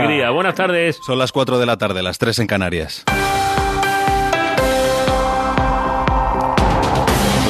Alegría. Buenas tardes. Son las 4 de la tarde, las 3 en Canarias.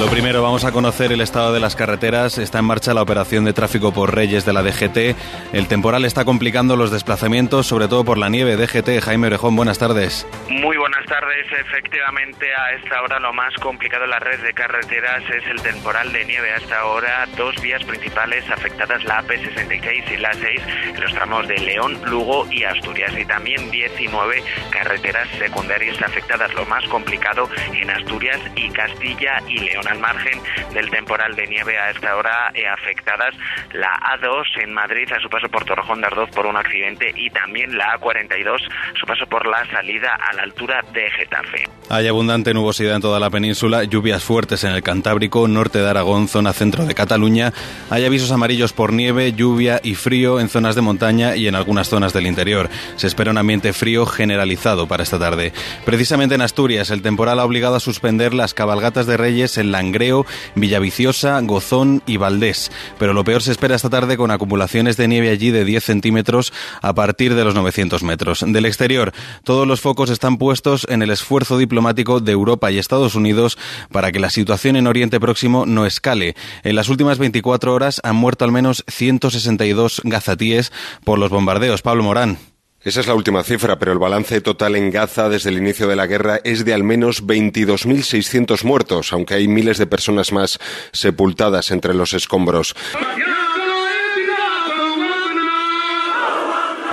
Lo primero, vamos a conocer el estado de las carreteras. Está en marcha la operación de tráfico por Reyes de la DGT. El temporal está complicando los desplazamientos, sobre todo por la nieve. DGT, Jaime Orejón, buenas tardes. Muy buenas tardes. Efectivamente, a esta hora lo más complicado en la red de carreteras es el temporal de nieve. Hasta ahora, dos vías principales afectadas, la AP66 y la 6, en los tramos de León, Lugo y Asturias. Y también 19 carreteras secundarias afectadas. Lo más complicado en Asturias y Castilla y León al margen del temporal de nieve a esta hora eh, afectadas la A2 en Madrid a su paso por Torrejón de Ardoz por un accidente y también la A42 su paso por la salida a la altura de Getafe. Hay abundante nubosidad en toda la península, lluvias fuertes en el Cantábrico, norte de Aragón, zona centro de Cataluña. Hay avisos amarillos por nieve, lluvia y frío en zonas de montaña y en algunas zonas del interior. Se espera un ambiente frío generalizado para esta tarde. Precisamente en Asturias, el temporal ha obligado a suspender las cabalgatas de Reyes en Langreo, Villaviciosa, Gozón y Valdés. Pero lo peor se espera esta tarde con acumulaciones de nieve allí de 10 centímetros a partir de los 900 metros. Del exterior, todos los focos están puestos en el esfuerzo diplomático de Europa y Estados Unidos para que la situación en Oriente Próximo no escale. En las últimas 24 horas han muerto al menos 162 gazatíes por los bombardeos. Pablo Morán. Esa es la última cifra, pero el balance total en Gaza desde el inicio de la guerra es de al menos 22.600 muertos, aunque hay miles de personas más sepultadas entre los escombros.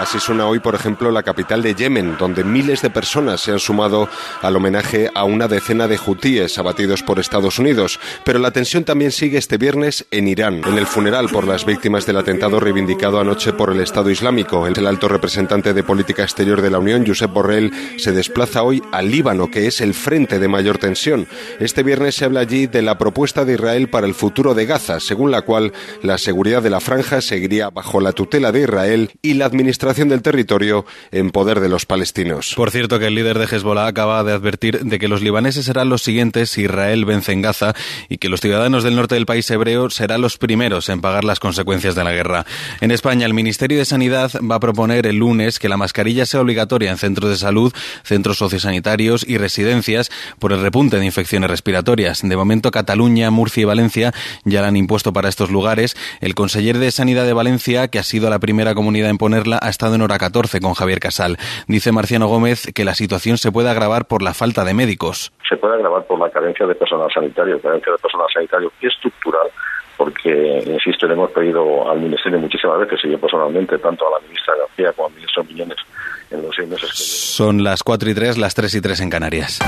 Así suena hoy, por ejemplo, la capital de Yemen, donde miles de personas se han sumado al homenaje a una decena de hutíes abatidos por Estados Unidos. Pero la tensión también sigue este viernes en Irán, en el funeral por las víctimas del atentado reivindicado anoche por el Estado Islámico. El alto representante de política exterior de la Unión, Josep Borrell, se desplaza hoy al Líbano, que es el frente de mayor tensión. Este viernes se habla allí de la propuesta de Israel para el futuro de Gaza, según la cual la seguridad de la franja seguiría bajo la tutela de Israel y la administración del territorio en poder de los palestinos. Por cierto, que el líder de Hezbollah acaba de advertir de que los libaneses serán los siguientes si Israel vence en Gaza y que los ciudadanos del norte del país hebreo serán los primeros en pagar las consecuencias de la guerra. En España, el Ministerio de Sanidad va a proponer el lunes que la mascarilla sea obligatoria en centros de salud, centros sociosanitarios y residencias por el repunte de infecciones respiratorias. De momento, Cataluña, Murcia y Valencia ya la han impuesto para estos lugares. El conseller de Sanidad de Valencia, que ha sido la primera comunidad en ponerla, ha estado en hora 14 con Javier Casal. Dice Marciano Gómez que la situación se puede agravar por la falta de médicos. Se puede agravar por la carencia de personal sanitario, carencia de personal sanitario estructural porque, insisto, le hemos pedido al Ministerio muchísimas veces, y yo personalmente, tanto a la ministra García como al ministro Millones, en los seis meses que Son las 4 y 3, las 3 y 3 en Canarias.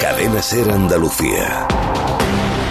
Cadena Ser Andalucía.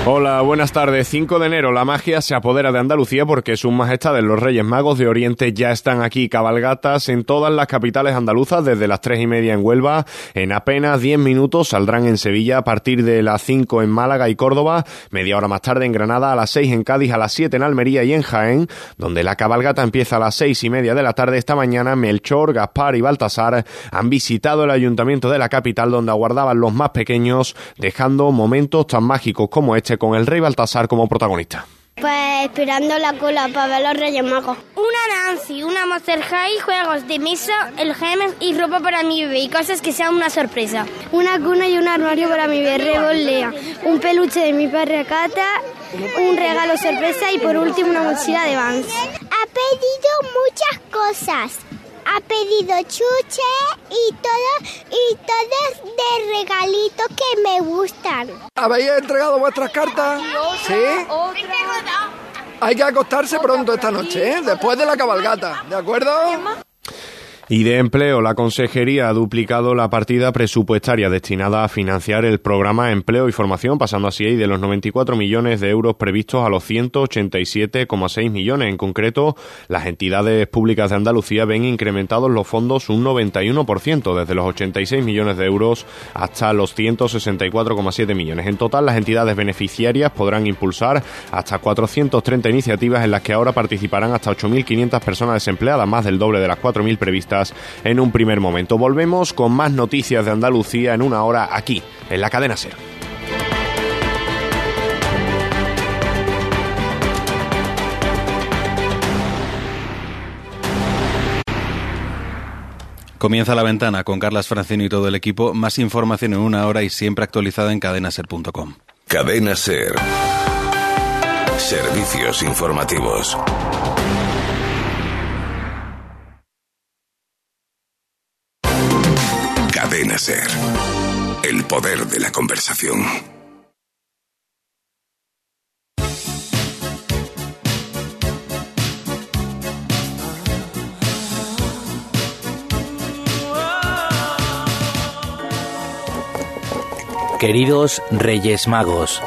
Hola, buenas tardes. 5 de enero, la magia se apodera de Andalucía porque sus majestades los Reyes Magos de Oriente ya están aquí cabalgatas en todas las capitales andaluzas desde las tres y media en Huelva. En apenas 10 minutos saldrán en Sevilla a partir de las 5 en Málaga y Córdoba, media hora más tarde en Granada, a las 6 en Cádiz, a las 7 en Almería y en Jaén, donde la cabalgata empieza a las seis y media de la tarde. Esta mañana Melchor, Gaspar y Baltasar han visitado el ayuntamiento de la capital donde aguardaban los más pequeños, dejando momentos tan mágicos como este con el rey Baltasar como protagonista. Pues esperando la cola para ver los Reyes Magos. Una Nancy, una Monster High, juegos de mesa, el gemes y ropa para mi bebé y cosas que sean una sorpresa. Una cuna y un armario para mi bebé Lea, un peluche de mi perra Cata, un regalo sorpresa y por último una mochila de Vans. Ha pedido muchas cosas ha pedido chuche y todo y todo de regalitos que me gustan. ¿Habéis entregado vuestras cartas? Sí. Hay que acostarse pronto esta noche, ¿eh? después de la cabalgata, ¿de acuerdo? Y de empleo, la Consejería ha duplicado la partida presupuestaria destinada a financiar el programa Empleo y Formación, pasando así de los 94 millones de euros previstos a los 187,6 millones. En concreto, las entidades públicas de Andalucía ven incrementados los fondos un 91%, desde los 86 millones de euros hasta los 164,7 millones. En total, las entidades beneficiarias podrán impulsar hasta 430 iniciativas en las que ahora participarán hasta 8.500 personas desempleadas, más del doble de las 4.000 previstas en un primer momento. Volvemos con más noticias de Andalucía en una hora aquí, en la cadena Ser. Comienza la ventana con Carlas Francino y todo el equipo. Más información en una hora y siempre actualizada en cadenaser.com. Cadena Ser. Servicios informativos. Ser. El poder de la conversación. Queridos Reyes Magos,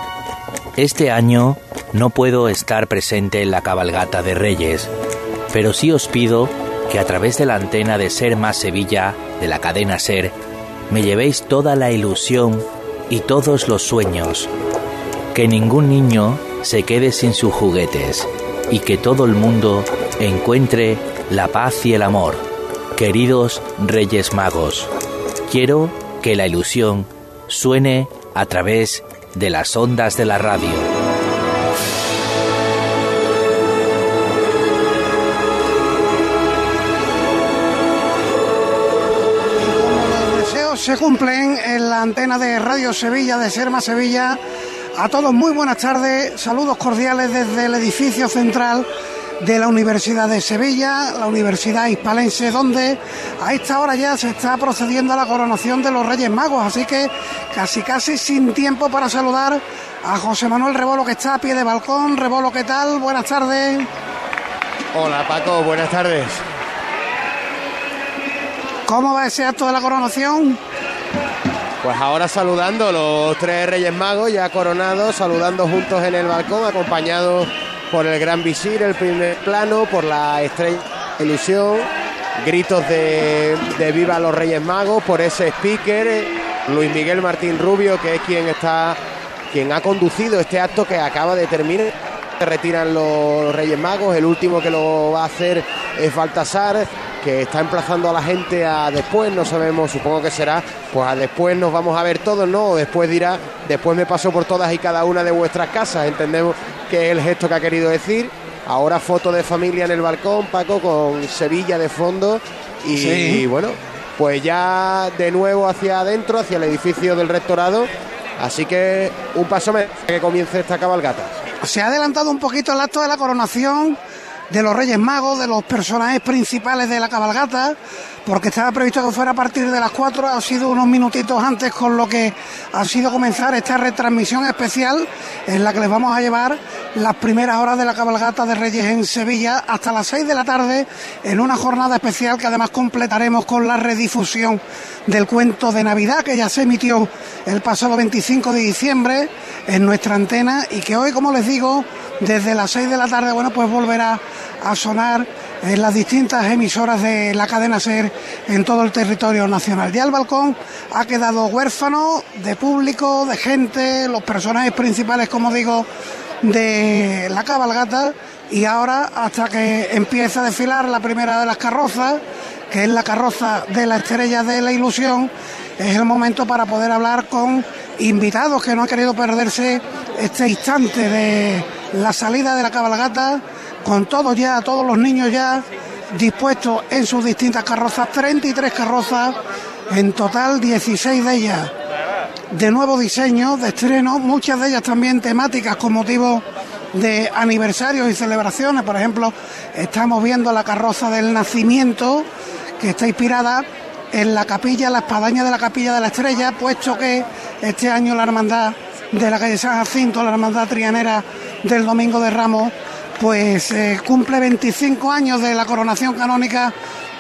este año no puedo estar presente en la cabalgata de Reyes, pero sí os pido que a través de la antena de Ser Más Sevilla, de la cadena Ser, me llevéis toda la ilusión y todos los sueños. Que ningún niño se quede sin sus juguetes y que todo el mundo encuentre la paz y el amor. Queridos Reyes Magos, quiero que la ilusión suene a través de las ondas de la radio. Se cumplen en la antena de Radio Sevilla, de Serma Sevilla. A todos muy buenas tardes, saludos cordiales desde el edificio central de la Universidad de Sevilla, la Universidad Hispalense, donde a esta hora ya se está procediendo a la coronación de los Reyes Magos, así que casi casi sin tiempo para saludar a José Manuel Rebolo que está a pie de balcón. Rebolo, ¿qué tal? Buenas tardes. Hola Paco, buenas tardes. ¿Cómo va ese acto de la coronación? Pues ahora saludando los tres Reyes Magos ya coronados, saludando juntos en el balcón, acompañados por el gran visir, el primer plano, por la estrella ilusión, gritos de, de viva los Reyes Magos, por ese speaker, Luis Miguel Martín Rubio, que es quien está, quien ha conducido este acto que acaba de terminar. Se retiran los Reyes Magos, el último que lo va a hacer es Baltasar, que está emplazando a la gente a después, no sabemos, supongo que será, pues a después nos vamos a ver todos, ¿no? O después dirá, después me paso por todas y cada una de vuestras casas, entendemos que es el gesto que ha querido decir. Ahora foto de familia en el balcón, Paco, con Sevilla de fondo y, Sí. y bueno, pues ya de nuevo hacia adentro, hacia el edificio del rectorado. Así que un paso más que comience esta cabalgata. Se ha adelantado un poquito el acto de la coronación de los Reyes Magos, de los personajes principales de la cabalgata, porque estaba previsto que fuera a partir de las 4, ha sido unos minutitos antes con lo que ha sido comenzar esta retransmisión especial en la que les vamos a llevar las primeras horas de la cabalgata de Reyes en Sevilla hasta las 6 de la tarde en una jornada especial que además completaremos con la redifusión del cuento de Navidad que ya se emitió el pasado 25 de diciembre en nuestra antena y que hoy, como les digo, desde las 6 de la tarde, bueno, pues volverá a sonar en las distintas emisoras de la cadena SER en todo el territorio nacional. Ya el balcón ha quedado huérfano de público, de gente, los personajes principales, como digo, de la cabalgata y ahora hasta que empiece a desfilar la primera de las carrozas, que es la carroza de la estrella de la ilusión, es el momento para poder hablar con invitados que no han querido perderse este instante de la salida de la cabalgata, con todos ya, todos los niños ya dispuestos en sus distintas carrozas, 33 carrozas, en total 16 de ellas de nuevo diseño, de estreno, muchas de ellas también temáticas con motivo de aniversarios y celebraciones. Por ejemplo, estamos viendo la carroza del nacimiento, que está inspirada en la capilla, la espadaña de la capilla de la estrella, puesto que este año la hermandad de la calle San Jacinto, la hermandad trianera del Domingo de Ramos, pues eh, cumple 25 años de la coronación canónica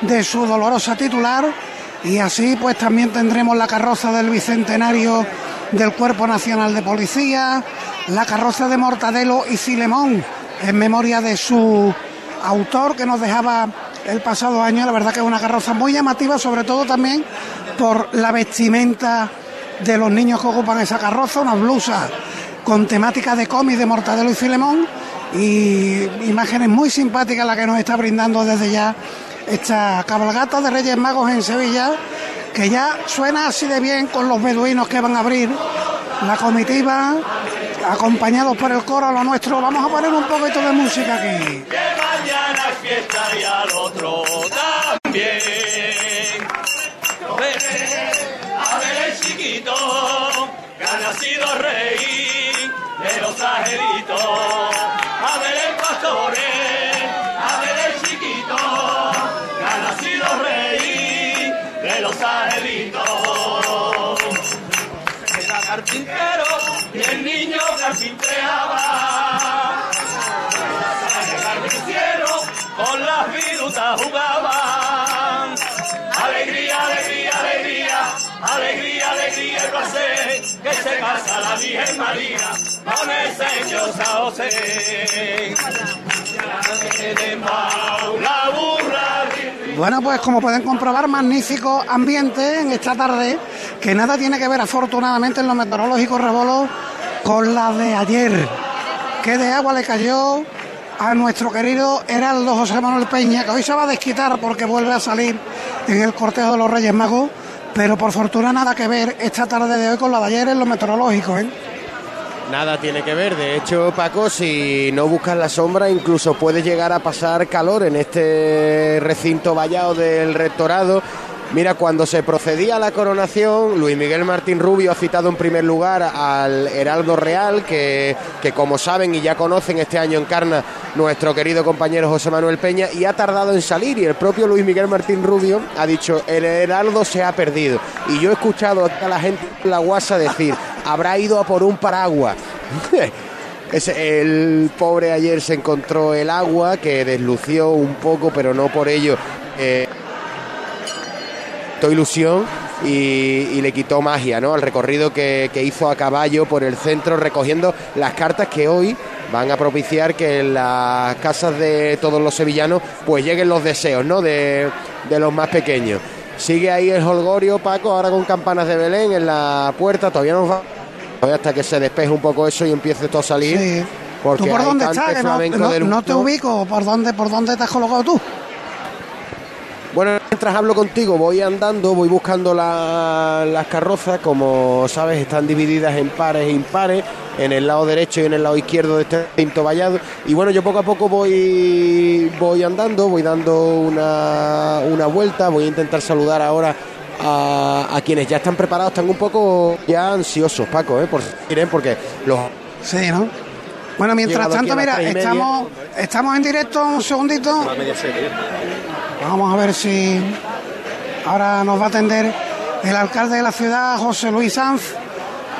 de su dolorosa titular. Y así pues también tendremos la carroza del bicentenario del Cuerpo Nacional de Policía, la carroza de Mortadelo y Filemón en memoria de su autor que nos dejaba el pasado año. La verdad que es una carroza muy llamativa, sobre todo también por la vestimenta de los niños que ocupan esa carroza, unas blusas con temática de cómic de Mortadelo y Filemón y imágenes muy simpáticas la que nos está brindando desde ya esta cabalgata de Reyes Magos en Sevilla, que ya suena así de bien con los beduinos que van a abrir la comitiva, acompañados por el coro lo nuestro. Vamos a poner un poquito de música aquí. Que mañana es fiesta y al otro también. A ver el chiquito, que ha nacido rey de los angelitos. Jugaban. Alegría, alegría, alegría, alegría, alegría y placer, que se casa la Virgen María con el Señor San José. Bueno, pues como pueden comprobar, magnífico ambiente en esta tarde, que nada tiene que ver afortunadamente en lo meteorológico Rebolo con la de ayer. Que de agua le cayó a nuestro querido Heraldo José Manuel Peña, que hoy se va a desquitar porque vuelve a salir en el cortejo de los Reyes Magos, pero por fortuna nada que ver esta tarde de hoy con la de ayer en lo meteorológico, ¿eh? Nada tiene que ver. De hecho, Paco, si no buscas la sombra, incluso puedes llegar a pasar calor en este recinto vallado del rectorado. Mira, cuando se procedía a la coronación, Luis Miguel Martín Rubio ha citado en primer lugar al Heraldo Real, que, que como saben y ya conocen, este año encarna nuestro querido compañero José Manuel Peña y ha tardado en salir. Y el propio Luis Miguel Martín Rubio ha dicho, el Heraldo se ha perdido. Y yo he escuchado a la gente en la guasa decir, habrá ido a por un paraguas. El pobre ayer se encontró el agua que deslució un poco, pero no por ello. eh, quitó ilusión y, y le quitó magia ¿no? al recorrido que, que hizo a caballo por el centro recogiendo las cartas que hoy van a propiciar que en las casas de todos los sevillanos pues lleguen los deseos ¿no? de, de los más pequeños. Sigue ahí el holgorio, Paco, ahora con campanas de Belén en la puerta, todavía nos va hasta que se despeje un poco eso y empiece todo a salir. Sí. Porque ¿Tú por dónde estás? No, no- no te ubico. ¿Por dónde, ¿Por dónde te has colocado tú? Bueno, mientras hablo contigo, voy andando, voy buscando la- las carrozas, como sabes, están divididas en pares e impares, en el lado derecho y en el lado izquierdo de este recinto vallado. Y bueno, yo poco a poco voy, voy andando, voy dando una, una vuelta, voy a intentar saludar ahora a, a quienes ya están preparados, están un poco ya ansiosos, Paco, ¿eh? por ¿eh? porque los... Sí, ¿no? Bueno, mientras tanto, mira, estamos, estamos en directo, un segundito. Vamos a ver si ahora nos va a atender el alcalde de la ciudad, José Luis Sanz,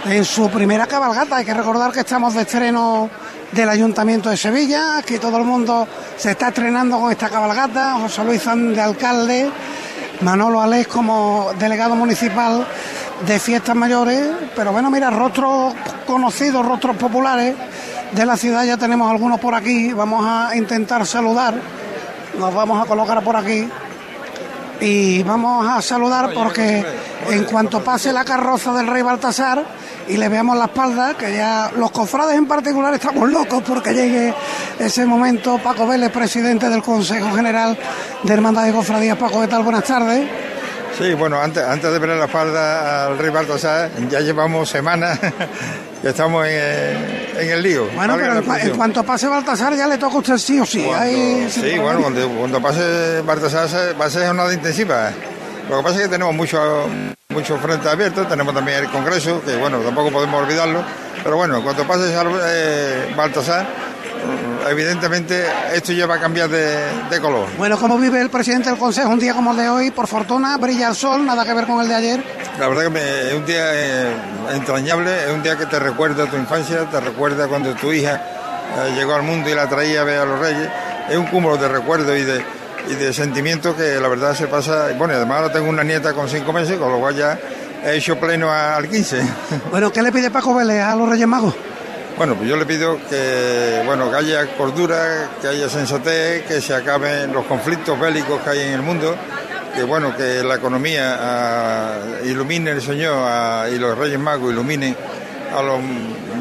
en su primera cabalgata. Hay que recordar que estamos de estreno del Ayuntamiento de Sevilla, que todo el mundo se está estrenando con esta cabalgata. José Luis Sanz de alcalde, Manolo Alés como delegado municipal de fiestas mayores. Pero bueno, mira, rostros conocidos, rostros populares de la ciudad, ya tenemos algunos por aquí. Vamos a intentar saludar. Nos vamos a colocar por aquí y vamos a saludar porque en cuanto pase la carroza del rey Baltasar y le veamos la espalda, que ya los cofrades en particular estamos locos porque llegue ese momento. Paco Vélez, presidente del Consejo General de Hermandad de Cofradías. Paco, ¿qué tal? Buenas tardes. Sí, bueno, antes, antes de ver la falda al rey Baltasar, ya llevamos semanas que estamos en, en el lío. Bueno, pero en, cuanto pase Baltasar ya le toca a usted sí o sí. Ahí, Sí, bueno, cuando, cuando pase Baltasar va a ser jornada intensiva. Lo que pasa es que tenemos mucho, mucho frente abierto, tenemos también el Congreso, que bueno, tampoco podemos olvidarlo, pero bueno, cuando pase eh, Baltasar, eh, evidentemente esto ya va a cambiar de, de color. Bueno, ¿cómo vive el presidente del Consejo un día como el de hoy? Por fortuna, brilla el sol, nada que ver con el de ayer. La verdad que me- es un día eh, entrañable, es un día que te recuerda tu infancia, te recuerda cuando tu hija eh, llegó al mundo y la traía a ver a los reyes. Es un cúmulo de recuerdos y de, y de sentimientos que la verdad se pasa. Bueno, y además ahora tengo una nieta con cinco meses, con lo cual ya he hecho pleno al 15. Bueno, ¿qué le pide Paco Vélez a los Reyes Magos? Bueno, pues yo le pido que, bueno, que haya cordura, que haya sensatez, que se acaben los conflictos bélicos que hay en el mundo, que bueno, que la economía ah, ilumine el Señor ah, y los Reyes Magos iluminen a los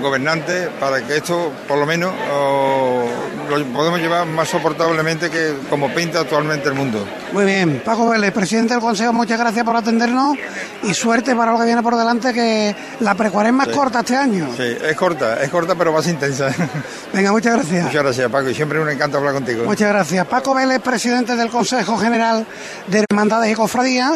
gobernantes para que esto, por lo menos, oh, lo podemos llevar más soportablemente que como pinta actualmente el mundo. Muy bien, Paco Vélez, presidente del Consejo, muchas gracias por atendernos y suerte para lo que viene por delante, que la precuaresma es Sí. corta este año. Sí, es corta, es corta pero más intensa. Venga, muchas gracias. Muchas gracias, Paco, y siempre un encanto hablar contigo. Muchas gracias. Paco Vélez, presidente del Consejo General de Hermandades y Cofradías.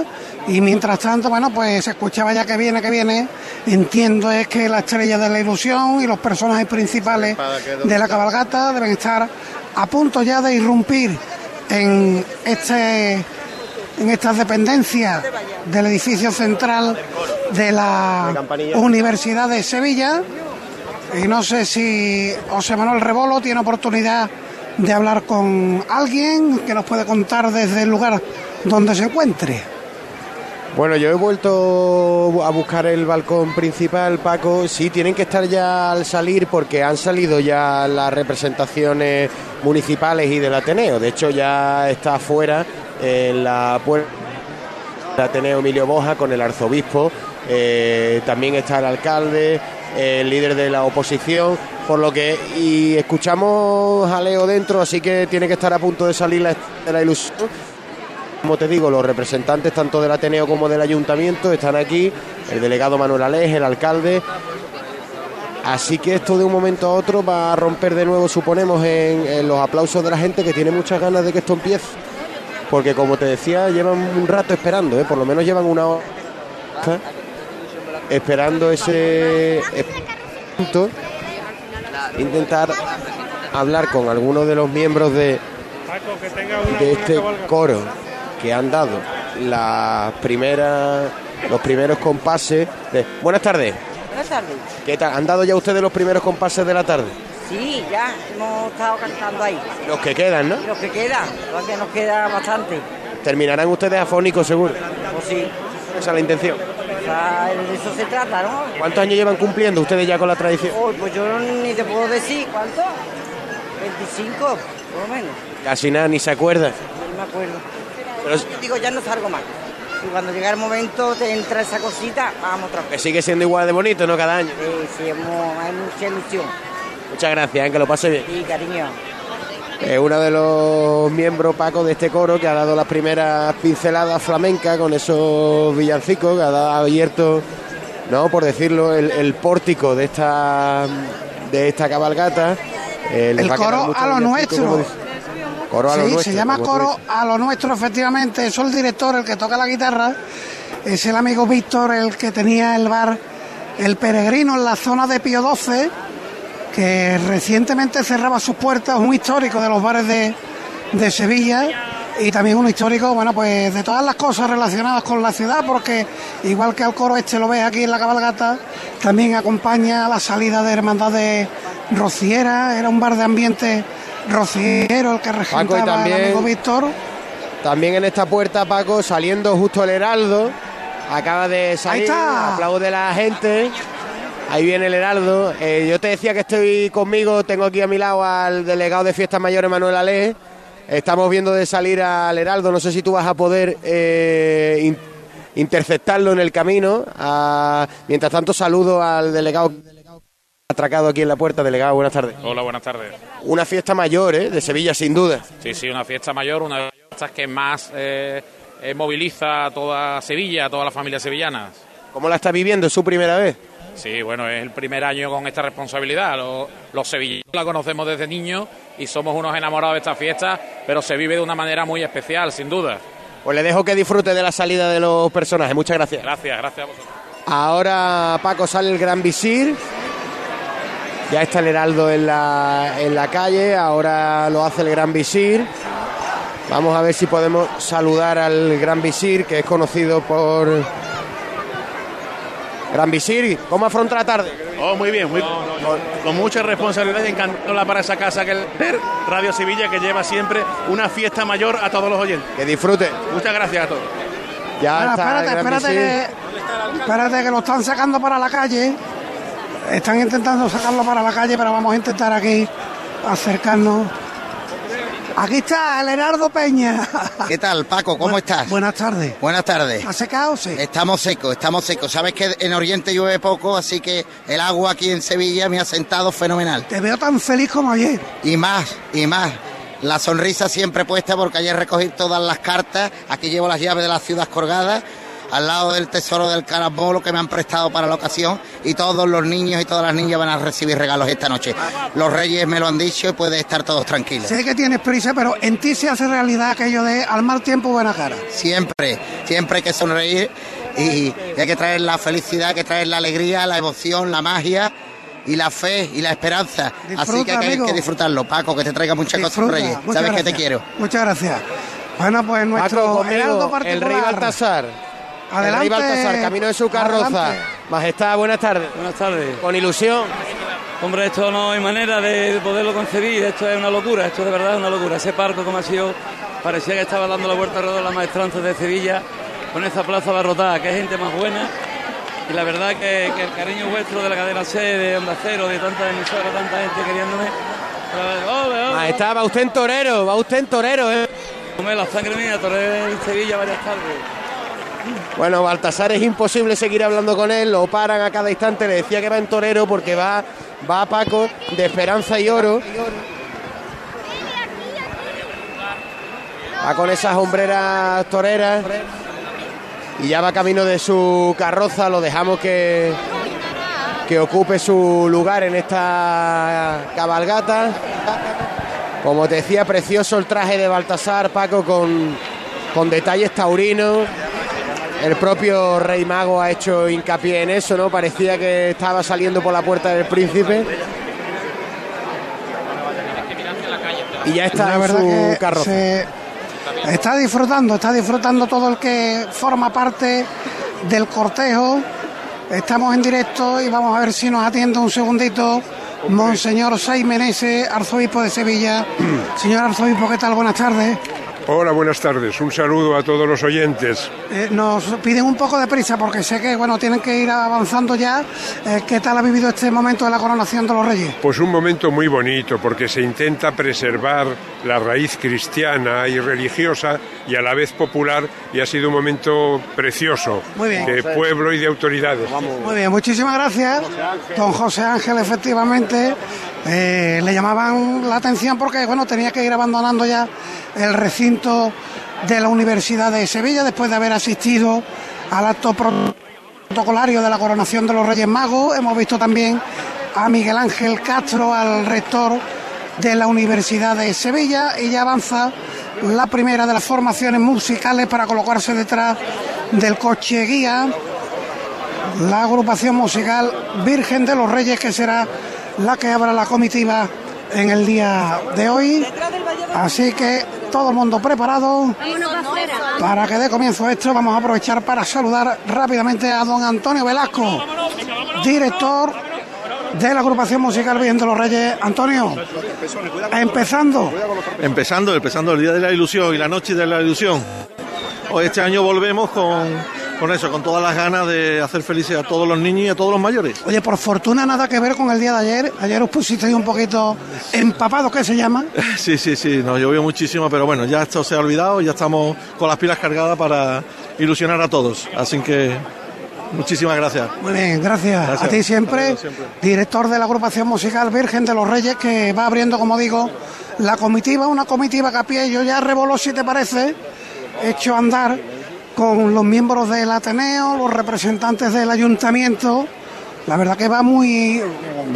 Y mientras tanto, bueno, pues se escuchaba ya que viene, que viene. Entiendo es que la estrella de la ilusión y los personajes principales de la cabalgata deben estar a punto ya de irrumpir en este en estas dependencias del edificio central de la Universidad de Sevilla. Y no sé si José Manuel Rebolo tiene oportunidad de hablar con alguien que nos puede contar desde el lugar donde se encuentre. Bueno, yo he vuelto a buscar el balcón principal, Paco. Sí, tienen que estar ya al salir porque han salido ya las representaciones municipales y del Ateneo. De hecho, ya está afuera en la puerta del Ateneo Emilio Boja con el arzobispo. Eh, también está el alcalde, el líder de la oposición. Por lo que, y escuchamos a Leo dentro, así que tiene que estar a punto de salir la, ilusión. Como te digo, los representantes tanto del Ateneo como del Ayuntamiento están aquí, el delegado Manuel Alej, el alcalde. Así que esto de un momento a otro va a romper de nuevo, suponemos, en, los aplausos de la gente que tiene muchas ganas de que esto empiece. Porque como te decía, llevan un rato esperando, ¿eh? por lo menos llevan una hora esperando ese punto. Intentar hablar con algunos de los miembros de este coro que han dado las primeras los primeros compases de... Buenas tardes. Buenas tardes. ¿Qué tal? ¿Han dado ya ustedes los primeros compases de la tarde? Sí, ya hemos estado cantando ahí. Los que quedan, ¿no? Los que quedan, todavía nos queda bastante. Terminarán ustedes afónicos, seguro. Pues sí, Esa es la intención. o sea, de eso se trata, ¿no? ¿Cuántos años llevan cumpliendo ustedes ya con la tradición? Oh, pues yo ni te puedo decir, ¿cuánto? 25, por lo menos. Casi nada, ni se acuerda. No me acuerdo. Pero Yo digo, ya no salgo más. Y cuando llega el momento te entra esa cosita, vamos otra que vez. sigue siendo igual de bonito, ¿no? Cada año. Sí, sí, hemos- hay mucha ilusión. Muchas gracias, ¿eh? que lo pase bien. Sí, cariño. Es uno de los miembros, Paco, de este coro que ha dado las primeras pinceladas flamencas con esos villancicos, que ha dado- ha abierto, no, por decirlo, el, el pórtico de esta de esta cabalgata. Eh, El coro a lo nuestro. Coro a lo sí, nuestro, se llama coro a lo nuestro, efectivamente. Eso el director, el que toca la guitarra, es el amigo Víctor, el que tenía el bar El Peregrino en la zona de Pío XII, que recientemente cerraba sus puertas, un histórico de los bares de, de Sevilla. Y también un histórico, bueno, pues de todas las cosas relacionadas con la ciudad, porque igual que al coro este lo ves aquí en la cabalgata, también acompaña la salida de Hermandad de Rociera, era un bar de ambiente rociero el que regentaba también- el amigo Víctor. También en esta puerta, Paco, saliendo justo el Heraldo. Acaba de salir, está. aplaude la gente. Ahí viene el Heraldo. Eh, yo te decía que estoy conmigo, tengo aquí a mi lado al delegado de Fiestas Mayores, Manuel Ale. Estamos viendo de salir al Heraldo. No sé si tú vas a poder eh, in- interceptarlo en el camino. Ah, mientras tanto, saludo al delegado atracado aquí en la puerta. Delegado, buenas tardes. Hola, buenas tardes. Una fiesta mayor, ¿eh? De Sevilla, sin duda. Sí, sí, una fiesta mayor, una de las fiestas que más eh, eh, moviliza a toda Sevilla, a toda la familia sevillana. ¿Cómo la estás viviendo? ¿Es su primera vez? Sí, bueno, es el primer año con esta responsabilidad. Los, los sevillanos la conocemos desde niños y somos unos enamorados de esta fiesta, pero se vive de una manera muy especial, sin duda. Pues le dejo que disfrute de la salida de los personajes. Muchas gracias. Gracias, gracias a vosotros. Ahora Paco sale el Gran Visir. Ya está el Heraldo en la, en la calle. Ahora lo hace el Gran Visir. Vamos a ver si podemos saludar al Gran Visir, que es conocido por. Gran Visir, ¿cómo afronta la tarde? Oh, muy bien, muy, con, con mucha responsabilidad y encantándola para esa casa que es Radio Sevilla, que lleva siempre una fiesta mayor a todos los oyentes. Que disfrute. Muchas gracias a todos. Ya Bueno, está el espérate, Gran espérate Visir. que, espérate que lo están sacando para la calle. Están intentando sacarlo para la calle, pero vamos a intentar aquí acercarnos. Aquí está el Herardo Peña. ¿Qué tal, Paco? ¿Cómo estás? Buenas tardes. Buenas tardes. ¿Está secado? Sí. Estamos secos, estamos secos. Sabes que en Oriente llueve poco, así que el agua aquí en Sevilla me ha sentado fenomenal. Te veo tan feliz como ayer. Y más, y más. La sonrisa siempre puesta porque ayer recogí todas las cartas. Aquí llevo las llaves de la ciudad colgadas. Al lado del tesoro del carambolo que me han prestado para la ocasión. Y todos los niños y todas las niñas van a recibir regalos esta noche. Los reyes me lo han dicho y pueden estar todos tranquilos. Sé que tienes prisa, pero en ti se hace realidad aquello de al mal tiempo buena cara. Siempre, siempre hay que sonreír y hay que traer la felicidad, hay que traer la alegría, la emoción, la magia y la fe y la esperanza. Así que hay que- disfrutarlo, Paco, que te traiga muchas cosas. Reyes. Muchas Sabes que te quiero. Muchas gracias. Bueno, pues nuestro Paco, heraldo conmigo, el rey Baltasar. Adelante. El rey Baltasar, camino de su carroza. Adelante. Majestad, buenas tardes. Buenas tardes. Con ilusión. Hombre, esto no hay manera de poderlo concebir, esto es una locura, esto de verdad es una locura. Ese parco como ha sido, parecía que estaba dando la vuelta alrededor de la maestranza de Sevilla con esa plaza abarrotada, que es gente más buena. Y la verdad que, que el cariño vuestro de la cadena C, de Onda Cero, de tanta emisora, tanta gente queriéndome. ¡Ole, va usted en torero, va usted en torero, ¿eh? Hombre, la sangre mía, toré en Sevilla varias tardes. Bueno, Baltasar es imposible seguir hablando con él, lo paran a cada instante, le decía que va en torero porque va, va a Paco de Esperanza y Oro. Va con esas hombreras toreras y ya va camino de su carroza, lo dejamos que, que ocupe su lugar en esta cabalgata. Como te decía, precioso el traje de Baltasar, Paco, con, con detalles taurinos. El propio Rey Mago ha hecho hincapié en eso, ¿no? Parecía que estaba saliendo por la puerta del príncipe. Y ya está La en su se está disfrutando, está disfrutando todo el que forma parte del cortejo. Estamos en directo y vamos a ver si nos atiende un segundito Monseñor Say Menese, arzobispo de Sevilla. Señor arzobispo, ¿qué tal? Buenas tardes. Hola, buenas tardes. Un saludo a todos los oyentes. Eh, nos piden un poco de prisa porque sé que bueno tienen que ir avanzando ya. Eh, ¿Qué tal ha vivido este momento de la coronación de los reyes? Pues un momento muy bonito porque se intenta preservar la raíz cristiana y religiosa y a la vez popular y ha sido un momento precioso Muy bien. de pueblo y de autoridades. Muy bien, muchísimas gracias. Don José Ángel, efectivamente, eh, le llamaban la atención porque bueno tenía que ir abandonando ya el recinto de la Universidad de Sevilla después de haber asistido al acto protocolario de la coronación de los Reyes Magos. Hemos visto también a Miguel Ángel Castro, al rector de la Universidad de Sevilla, y ya avanza la primera de las formaciones musicales para colocarse detrás del coche guía la agrupación musical Virgen de los Reyes, que será la que abra la comitiva en el día de hoy. Así que todo el mundo preparado para que dé comienzo esto. Vamos a aprovechar para saludar rápidamente a don Antonio Velasco, director de la agrupación musical Virgen de los Reyes. Antonio, empezando. Empezando, empezando el día de la ilusión y la noche de la ilusión. Hoy este año volvemos con, con eso, con todas las ganas de hacer felices a todos los niños y a todos los mayores. Oye, por fortuna nada que ver con el día de ayer. Ayer os pusisteis un poquito empapado, ¿qué se llama? Sí, sí, sí, nos llovió muchísimo, pero bueno, ya esto se ha olvidado, ya estamos con las pilas cargadas para ilusionar a todos. Así que muchísimas gracias. Muy bien, gracias. Gracias. A ti siempre, director de la agrupación musical Virgen de los Reyes, que va abriendo, como digo, la comitiva, una comitiva que a pie yo ya revoló, si te parece, hecho andar con los miembros del Ateneo, los representantes del ayuntamiento. La verdad que va muy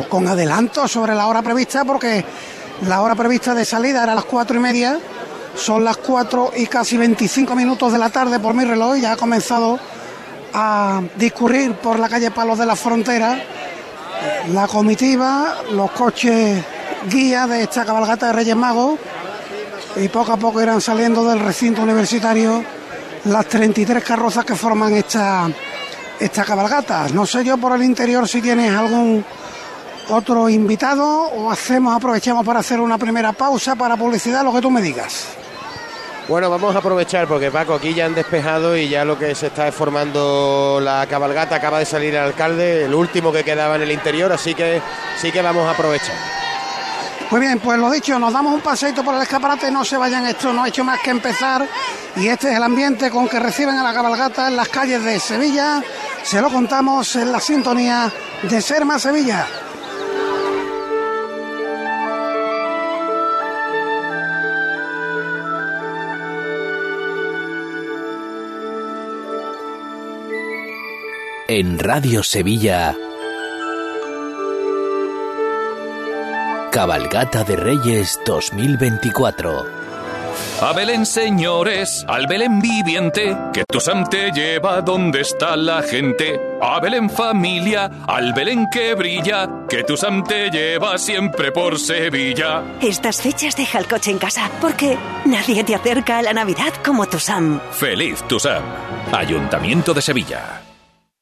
con adelanto sobre la hora prevista, porque la hora prevista de salida era las cuatro y media, son las cuatro y casi 25 minutos de la tarde por mi reloj, ya ha comenzado a discurrir por la calle Palos de la Frontera la comitiva, los coches guía de esta cabalgata de Reyes Magos y poco a poco irán saliendo del recinto universitario las 33 carrozas que forman esta, esta cabalgata. No sé yo por el interior si tienes algún otro invitado o hacemos, aprovechamos para hacer una primera pausa para publicidad, lo que tú me digas. Bueno, vamos a aprovechar porque Paco, aquí ya han despejado y ya lo que se está es formando la cabalgata, acaba de salir el alcalde, el último que quedaba en el interior, así que sí que vamos a aprovechar. Muy bien, pues lo dicho, nos damos un paseito por el escaparate, no se vayan, esto no ha hecho más que empezar y este es el ambiente con que reciben a la cabalgata en las calles de Sevilla, se lo contamos en la sintonía de Serma Sevilla. En Radio Sevilla. Cabalgata de Reyes 2024. A Belén, señores, al Belén viviente, que tu Sam te lleva donde está la gente. A Belén, familia, al Belén que brilla, que tu Sam te lleva siempre por Sevilla. Estas fechas deja el coche en casa, porque nadie te acerca a la Navidad como tu Sam. Feliz tu Sam. Ayuntamiento de Sevilla.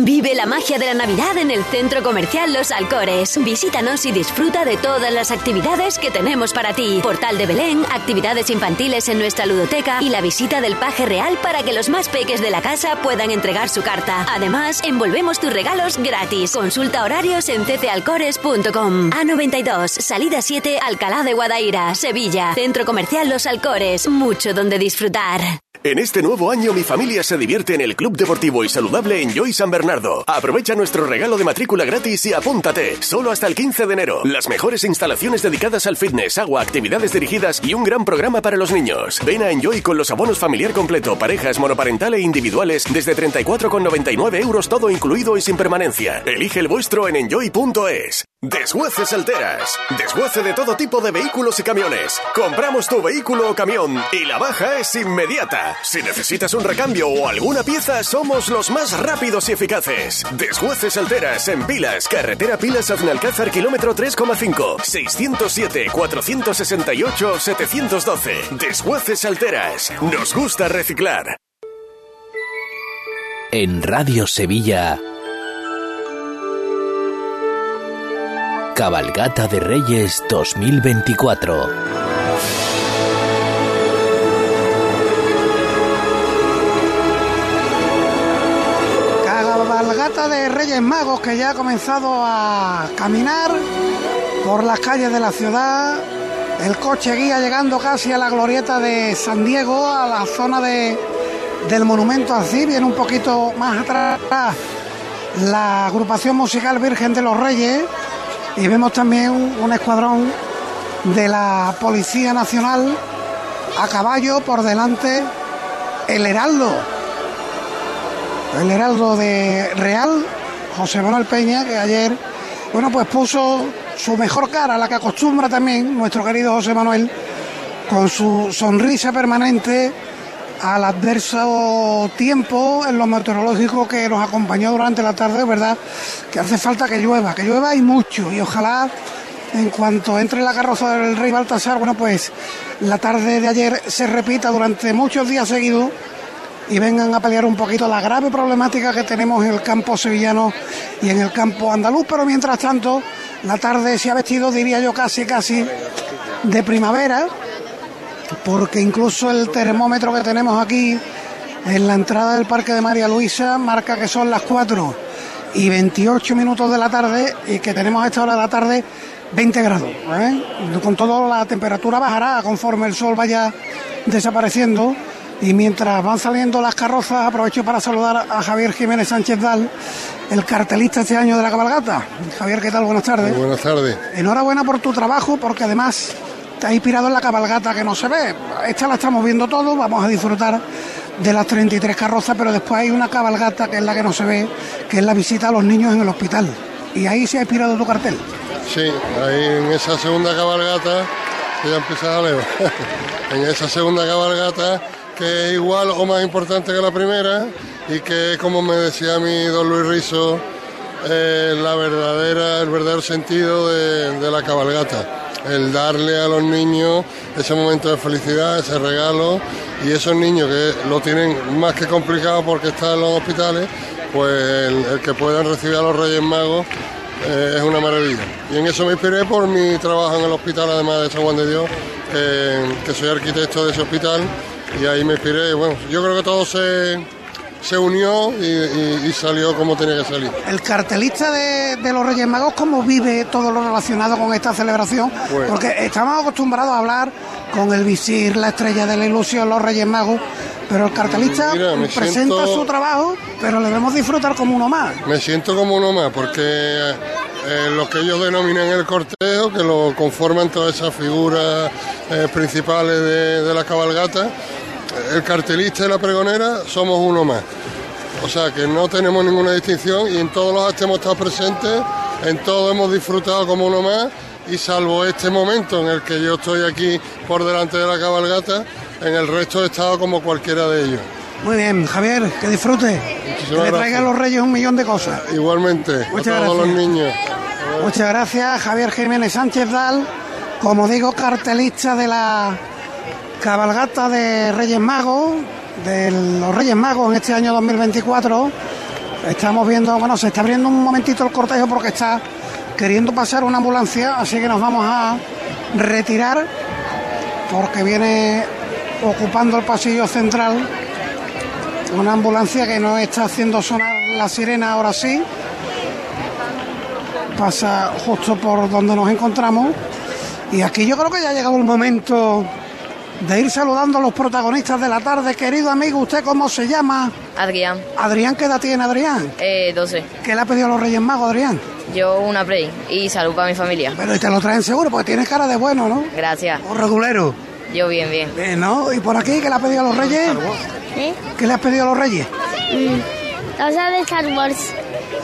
Vive la magia de la Navidad en el Centro Comercial Los Alcores. Visítanos y disfruta de todas las actividades que tenemos para ti. Portal de Belén, actividades infantiles en nuestra ludoteca y la visita del paje real para que los más peques de la casa puedan entregar su carta. Además, envolvemos tus regalos gratis. Consulta horarios en ccalcores.com. A92, salida 7, Alcalá de Guadaira, Sevilla. Centro Comercial Los Alcores. Mucho donde disfrutar. En este nuevo año mi familia se divierte en el Club Deportivo y Saludable Enjoy San Bernardo. Aprovecha nuestro regalo de matrícula gratis y apúntate. Solo hasta el 15 de enero. Las mejores instalaciones dedicadas al fitness, agua, actividades dirigidas y un gran programa para los niños. Ven a Enjoy con los abonos familiar completo, parejas, monoparental e individuales desde 34,99 euros todo incluido y sin permanencia. Elige el vuestro en enjoy.es. Desguaces Alteras. Desguace de todo tipo de vehículos y camiones. Compramos tu vehículo o camión y la baja es inmediata. Si necesitas un recambio o alguna pieza, somos los más rápidos y eficaces. Desguaces Alteras en Pilas, carretera Pilas Aznalcázar, kilómetro 3,5. 607-468-712. Desguaces Alteras. Nos gusta reciclar. En Radio Sevilla. Cabalgata de Reyes 2024. Cabalgata de Reyes Magos que ya ha comenzado a caminar por las calles de la ciudad. El coche guía llegando casi a la glorieta de San Diego, a la zona de, del monumento Cid, viene un poquito más atrás la agrupación musical Virgen de los Reyes y vemos también un, escuadrón de la Policía Nacional a caballo por delante el Heraldo. El Heraldo de Real, José Manuel Peña, que ayer, bueno, pues puso su mejor cara, la que acostumbra también nuestro querido José Manuel, con su sonrisa permanente al adverso tiempo en lo meteorológico que nos acompañó durante la tarde, ¿verdad? Que hace falta que llueva, que llueva y mucho, y ojalá en cuanto entre la carroza del rey Baltasar, bueno, pues la tarde de ayer se repita durante muchos días seguidos y vengan a pelear un poquito la grave problemática que tenemos en el campo sevillano y en el campo andaluz, pero mientras tanto la tarde se ha vestido, diría yo, casi, casi de primavera, porque incluso el termómetro que tenemos aquí en la entrada del Parque de María Luisa marca que son las 4 y 28 minutos de la tarde y que tenemos a esta hora de la tarde 20 grados. ¿eh? Con todo la temperatura bajará conforme el sol vaya desapareciendo. Y mientras van saliendo las carrozas, aprovecho para saludar a Javier Jiménez Sánchez Dal, el cartelista este año de la cabalgata. Javier, ¿qué tal? Buenas tardes. buenas tardes. Enhorabuena por tu trabajo, porque además has inspirado en la cabalgata que no se ve. Esta la estamos viendo todo, vamos a disfrutar de las 33 carrozas, pero después hay una cabalgata que es la que no se ve, que es la visita a los niños en el hospital. Y ahí se ha inspirado tu cartel. Sí, ahí en esa segunda cabalgata, ya empieza a leer, en esa segunda cabalgata, que es igual o más importante que la primera, y que como me decía mi don Luis Rizo, eh, la verdadera, el verdadero sentido de, la cabalgata el darle a los niños ese momento de felicidad, ese regalo y esos niños que lo tienen más que complicado porque están en los hospitales, pues el, que puedan recibir a los Reyes Magos eh, es una maravilla. Y en eso me inspiré por mi trabajo en el hospital, además de San Juan de Dios, que soy arquitecto de ese hospital y ahí me inspiré. Bueno, yo creo que todo se, se unió y, y- y salió como tenía que salir. El cartelista de, de los Reyes Magos, ¿cómo vive todo lo relacionado con esta celebración? Pues- Porque estamos acostumbrados a hablar con el visir, la estrella de la ilusión, los Reyes Magos, pero el cartelista Mira, presenta siento- su trabajo, pero le debemos disfrutar como uno más. Me siento como uno más, porque eh, lo que ellos denominan el cortejo, que lo conforman todas esas figuras eh, principales de, de la cabalgata, el cartelista y la pregonera somos uno más. O sea que no tenemos ninguna distinción y en todos los actos hemos estado presentes, en todo hemos disfrutado como uno más y salvo este momento en el que yo estoy aquí por delante de la cabalgata, en el resto he estado como cualquiera de ellos. Muy bien, Javier, que disfrute. Que le traigan los Reyes un millón de cosas. Igualmente, Muchas a todos gracias. los niños. Muchas gracias, Javier Jiménez Sánchez Dal, como digo, cartelista de la cabalgata de Reyes Magos, de los Reyes Magos en este año 2024. Estamos viendo, bueno, se está abriendo un momentito el cortejo porque está queriendo pasar una ambulancia, así que nos vamos a retirar porque viene ocupando el pasillo central una ambulancia que no está haciendo sonar la sirena ahora sí pasa justo por donde nos encontramos. Y aquí yo creo que ya ha llegado el momento de ir saludando a los protagonistas de la tarde. Querido amigo, ¿usted cómo se llama? Adrián, Adrián, ¿qué edad tiene Adrián? eh, 12. ¿Qué le ha pedido a los Reyes Magos, Adrián? Yo una Play y salud para mi familia. Pero y te lo traen seguro, porque tienes cara de bueno, ¿no? Gracias. O regulero. Yo bien, bien. Bien, ¿no? ¿Y por aquí qué le ha pedido a los Reyes? ¿Eh? ¿Qué le has pedido a los Reyes? Cosa de Star Wars.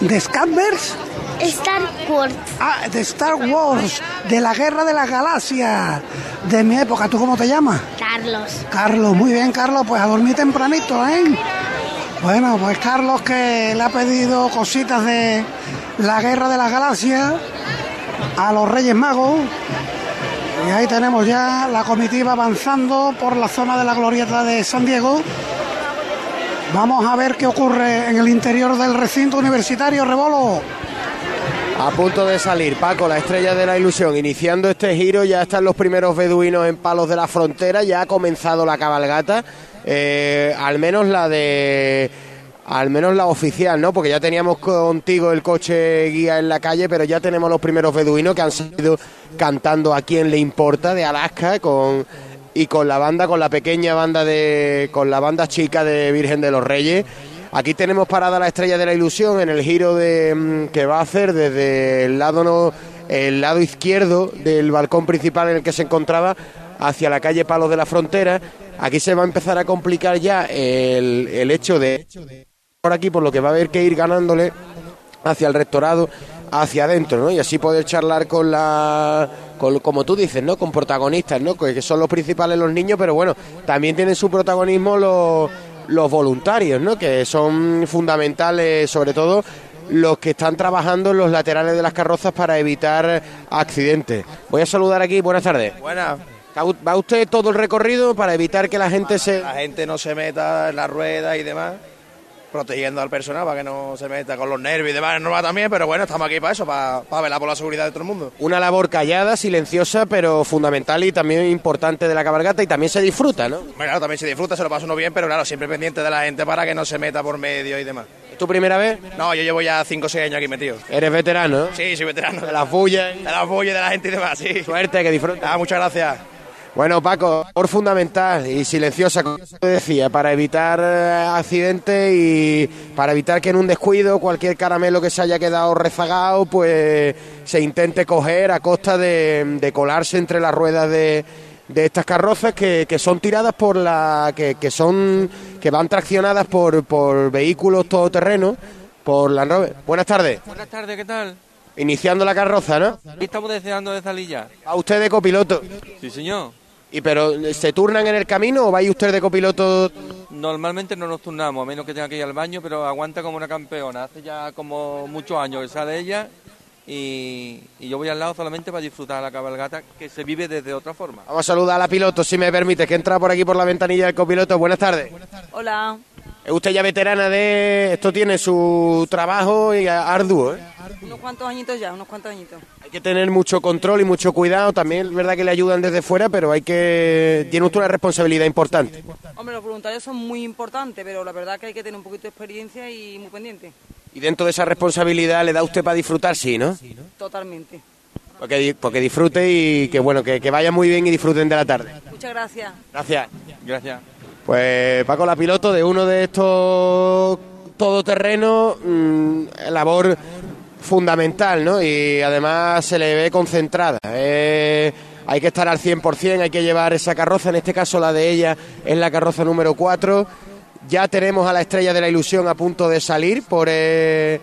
¿De Scatbers? Star Wars. Ah, de Star Wars, de la Guerra de las Galaxias, de mi época. ¿Tú cómo te llamas? Carlos. Carlos, muy bien, Carlos, pues a dormir tempranito, ¿eh? Bueno, pues Carlos que le ha pedido cositas de la Guerra de las Galaxias a los Reyes Magos. Y ahí tenemos ya la comitiva avanzando por la zona de la glorieta de San Diego. Vamos a ver qué ocurre en el interior del recinto universitario, Rebolo. A punto de salir, Paco, la estrella de la ilusión. Iniciando este giro, ya están los primeros beduinos en palos de la frontera, ya ha comenzado la cabalgata, eh, al menos la de. Al menos la oficial, ¿no? Porque ya teníamos contigo el coche guía en la calle, pero ya tenemos los primeros beduinos que han salido cantando a quien le importa de Alaska con y con la banda, con la pequeña banda de, con la banda chica de Virgen de los Reyes. Aquí tenemos parada la estrella de la ilusión en el giro de, mm, que va a hacer desde el lado, no, el lado izquierdo del balcón principal en el que se encontraba hacia la calle Palos de la Frontera. Aquí se va a empezar a complicar ya el, el hecho de por aquí, por lo que va a haber que ir ganándole hacia el rectorado, hacia adentro, ¿no? Y así poder charlar con la, con, como tú dices, ¿no? Con protagonistas, ¿no? Que que son los principales los niños, pero bueno, también tienen su protagonismo los, los voluntarios, ¿no? Que son fundamentales, sobre todo los que están trabajando en los laterales de las carrozas para evitar accidentes. Voy a saludar aquí, buenas tardes. Buenas. ¿Va usted todo el recorrido para evitar que la gente se... La gente no se meta en las ruedas y demás, protegiendo al personal para que no se meta con los nervios y demás, normal también, pero bueno, estamos aquí para eso, para, para velar por la seguridad de todo el mundo. Una labor callada, silenciosa, pero fundamental y también importante de la cabalgata y también se disfruta, ¿no? Claro, también se disfruta, se lo pasa uno bien, pero claro, siempre pendiente de la gente para que no se meta por medio y demás. ¿Es tu primera vez? No, yo llevo ya 5 o 6 años aquí metido. Eres veterano, ¿no? Sí, soy veterano. De las bullas. De las bullas de la gente y demás, sí. Suerte, que disfruta. Ah, muchas gracias. Bueno, Paco, por fundamental y silenciosa, como te decía, para evitar eh, accidentes y para evitar que en un descuido cualquier caramelo que se haya quedado rezagado, pues se intente coger a costa de, de colarse entre las ruedas de, de estas carrozas que, que son tiradas por la. que, que son. que van traccionadas por, por vehículos todoterrenos, por la Rover. Buenas tardes. Buenas tardes, ¿qué tal? Iniciando la carroza, ¿no? Estamos deseando de salir ya. ¿A usted de copiloto? Sí, señor. ¿Y pero se turnan en el camino o vais usted de copiloto? Normalmente no nos turnamos, a menos que tenga que ir al baño, pero aguanta como una campeona. Hace ya como muchos años que sale ella y, y yo voy al lado solamente para disfrutar la cabalgata que se vive desde otra forma. Vamos a saludar a la piloto, si me permite, que entra por aquí por la ventanilla del copiloto. Buenas tardes. Hola. ¿Es usted ya veterana de... Esto tiene su trabajo y arduo, ¿eh? Unos cuantos añitos ya, unos cuantos añitos. Hay que tener mucho control y mucho cuidado. También es verdad que le ayudan desde fuera, pero hay que tiene usted una responsabilidad importante. Hombre, los voluntarios son muy importantes, pero la verdad que hay que tener un poquito de experiencia y muy pendiente. Y dentro de esa responsabilidad le da usted para disfrutar, sí, ¿no? Totalmente. Porque, porque disfrute y que bueno, que, que vaya muy bien y disfruten de la tarde. Muchas gracias. Gracias. Gracias. Pues Paco, la piloto de uno de estos todoterrenos, mm, labor fundamental, ¿no? Y además se le ve concentrada. Eh, hay que estar al 100%, hay que llevar esa carroza, en este caso la de ella es la carroza número 4. Ya tenemos a la estrella de la ilusión a punto de salir por, eh,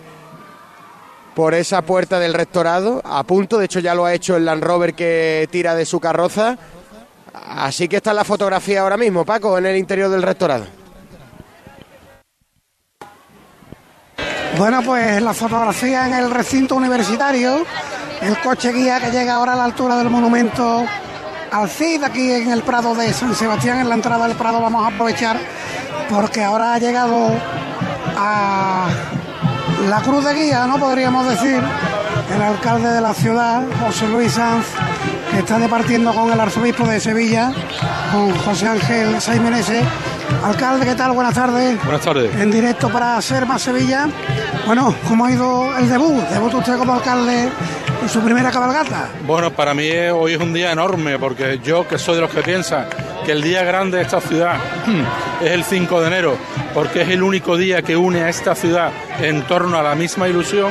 por esa puerta del rectorado, a punto, de hecho ya lo ha hecho el Land Rover que tira de su carroza. Así que está la fotografía ahora mismo, Paco, en el interior del rectorado. Bueno, pues la fotografía en el recinto universitario, el coche guía que llega ahora a la altura del monumento al CID, aquí en el Prado de San Sebastián, en la entrada del Prado vamos a aprovechar porque ahora ha llegado a la cruz de guía, ¿no? Podríamos decir, el alcalde de la ciudad, José Luis Sanz, que está departiendo con el arzobispo de Sevilla, con José Ángel Saimenese. Alcalde, ¿qué tal? Buenas tardes. Buenas tardes. En directo para Ser Más Sevilla. Bueno, ¿cómo ha ido el debut? ¿Debuta usted como alcalde en su primera cabalgata? Bueno, para mí hoy es un día enorme porque yo, que soy de los que piensan que el día grande de esta ciudad es el 5 de enero, porque es el único día que une a esta ciudad en torno a la misma ilusión,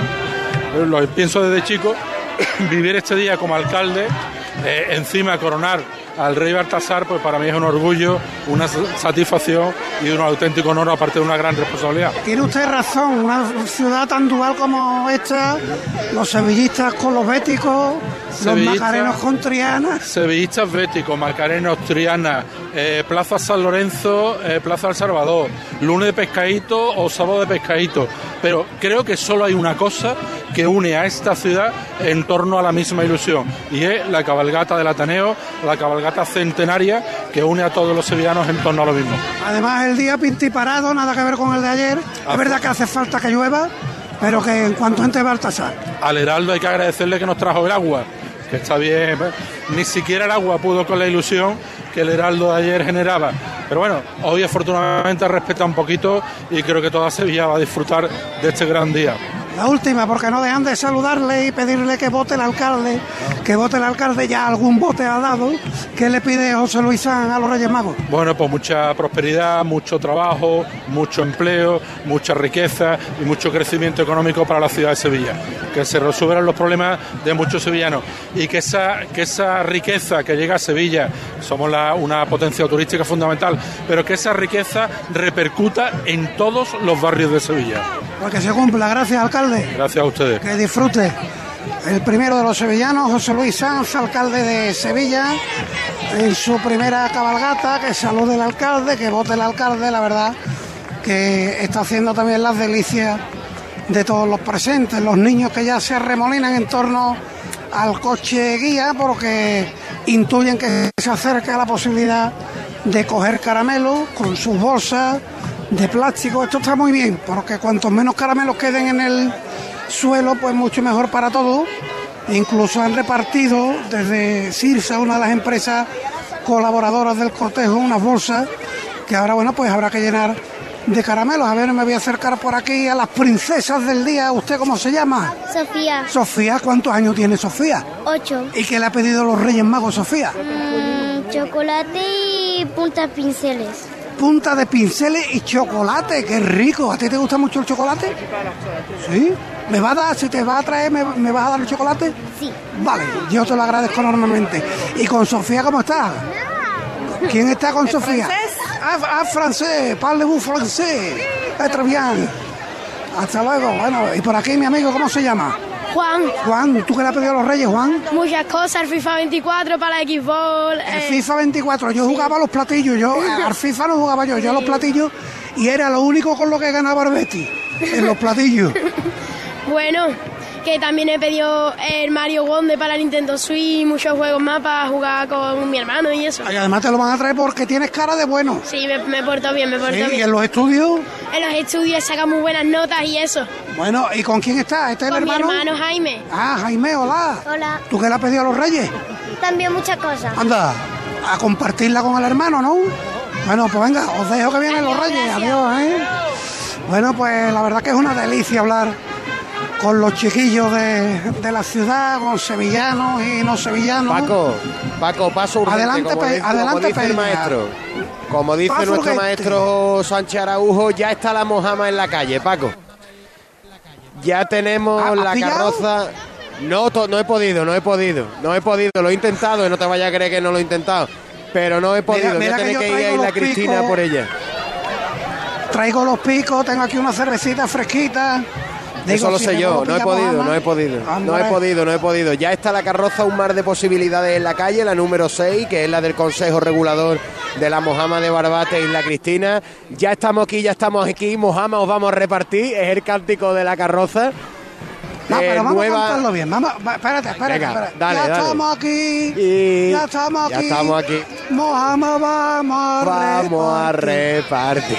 lo pienso desde chico, vivir este día como alcalde, eh, encima coronar al rey Baltasar, pues para mí es un orgullo, una satisfacción y un auténtico honor, aparte de una gran responsabilidad. Tiene usted razón, una ciudad tan dual como esta, los sevillistas con los béticos, los macarenos con Triana. Sevillistas Béticos, Macarenos, Triana, eh, Plaza San Lorenzo, eh, Plaza El Salvador, lunes de pescadito o sábado de pescadito. Pero creo que solo hay una cosa que une a esta ciudad en torno a la misma ilusión y es la cabalgata del Ateneo, la cabalgata centenaria que une a todos los sevillanos en torno a lo mismo. Además, el día pintiparado, nada que ver con el de ayer. Es verdad que hace falta que llueva, pero que en cuanto entre Baltasar. Al Heraldo hay que agradecerle que nos trajo el agua, que está bien. ¿eh? Ni siquiera el agua pudo con la ilusión que el Heraldo de ayer generaba. Pero bueno, hoy afortunadamente respeta un poquito y creo que toda Sevilla va a disfrutar de este gran día. La última, porque no dejan de saludarle y pedirle que vote el alcalde, que vote el alcalde, ya algún vote ha dado. ¿Qué le pide José Luis San a los Reyes Magos? Bueno, pues mucha prosperidad, mucho trabajo, mucho empleo, mucha riqueza y mucho crecimiento económico para la ciudad de Sevilla. Que se resuelvan los problemas de muchos sevillanos y que esa, que esa riqueza que llega a Sevilla, somos una potencia turística fundamental, pero que esa riqueza repercuta en todos los barrios de Sevilla. Porque se cumpla. Gracias, alcalde. Gracias a ustedes. Que disfrute. El primero de los sevillanos, José Luis Sanz, alcalde de Sevilla, en su primera cabalgata, que salude el alcalde, que vote el alcalde, la verdad, que está haciendo también las delicias de todos los presentes, los niños que ya se arremolinan en torno al coche guía porque intuyen que se acerca la posibilidad de coger caramelo con sus bolsas de plástico. Esto está muy bien, porque cuantos menos caramelos queden en el suelo, pues mucho mejor para todos. Incluso han repartido desde Cirsa, una de las empresas colaboradoras del cortejo, unas bolsas que ahora, bueno, pues habrá que llenar de caramelos. A ver, me voy a acercar por aquí a las princesas del día. ¿Usted cómo se llama? Sofía, Sofía, ¿cuántos años tiene Sofía? 8. ¿Y qué le ha pedido los Reyes Magos, Sofía? chocolate y puntas pinceles. Punta de pinceles y chocolate, qué rico. ¿A ti te gusta mucho el chocolate? ¿Sí? ¿Me va a dar, si te va a traer, me, me vas a dar el chocolate? Sí. Vale, yo te lo agradezco enormemente. ¿Y con Sofía cómo está? ¿Quién está con Sofía? Ah, ah, francés, parlez-vous francés. Eh, très bien. Hasta luego. Bueno, y por aquí mi amigo, ¿cómo se llama? Juan. Juan, ¿tú qué le has pedido a los reyes, Juan? Muchas cosas, el FIFA 24 para Xbox. El eh, FIFA 24, yo jugaba a los platillos, yo al FIFA no jugaba yo, yo a los platillos y era lo único con lo que ganaba el Betis, en los platillos. Bueno, que también he pedido el Mario Wonder para Nintendo Switch, muchos juegos más para jugar con mi hermano y eso. Y además te lo van a traer porque tienes cara de bueno. Sí, me, me porto bien, me porto Sí, bien. y en los estudios, En los estudios saca muy buenas notas y eso. bueno, ¿y con quién estás? ¿Este es el Con mi hermano? hermano Jaime. Ah, Jaime, hola. Hola. ¿Tú qué le has pedido a los reyes? También muchas cosas. Anda, a compartirla con el hermano, ¿no? Bueno, pues venga, os dejo que vienen los reyes. Adiós, ¿eh? Bueno, pues la verdad que es una delicia hablar con los chiquillos de, de la ciudad, con sevillanos y no sevillanos. Paco, Paco, paso urgente. Adelante, como como adelante, dice el Peña. maestro. Como dice Paso nuestro urgente. maestro Sánchez Araujo, ya está la mojama en la calle, Paco. Ya tenemos ¿Ha- has la pillado? carroza. No, to- no he podido, no he podido, no he podido. Lo he intentado y no te vayas a creer que no lo he intentado. Pero no he podido. mira Voy a que ir a los Cristina por ella. Traigo los picos, tengo aquí una cervecita fresquita. Digo, Eso lo si sé yo, no he podido, no he podido, no he podido, no he podido. Ya está la carroza, un mar de posibilidades en la calle, la número 6, que es la del Consejo Regulador de la Mojama de Barbate Isla Cristina. Ya estamos aquí, ya estamos aquí, Mojama os vamos a repartir, es el cántico de la carroza. No, Eh, pero vamos nueva- a cantarlo bien. Vamos, va, espérate, espérate, Venga, espérate. dale, ya dale. estamos aquí. Y ya estamos ya aquí. estamos aquí. Mojama, vamos a Vamos a repartir.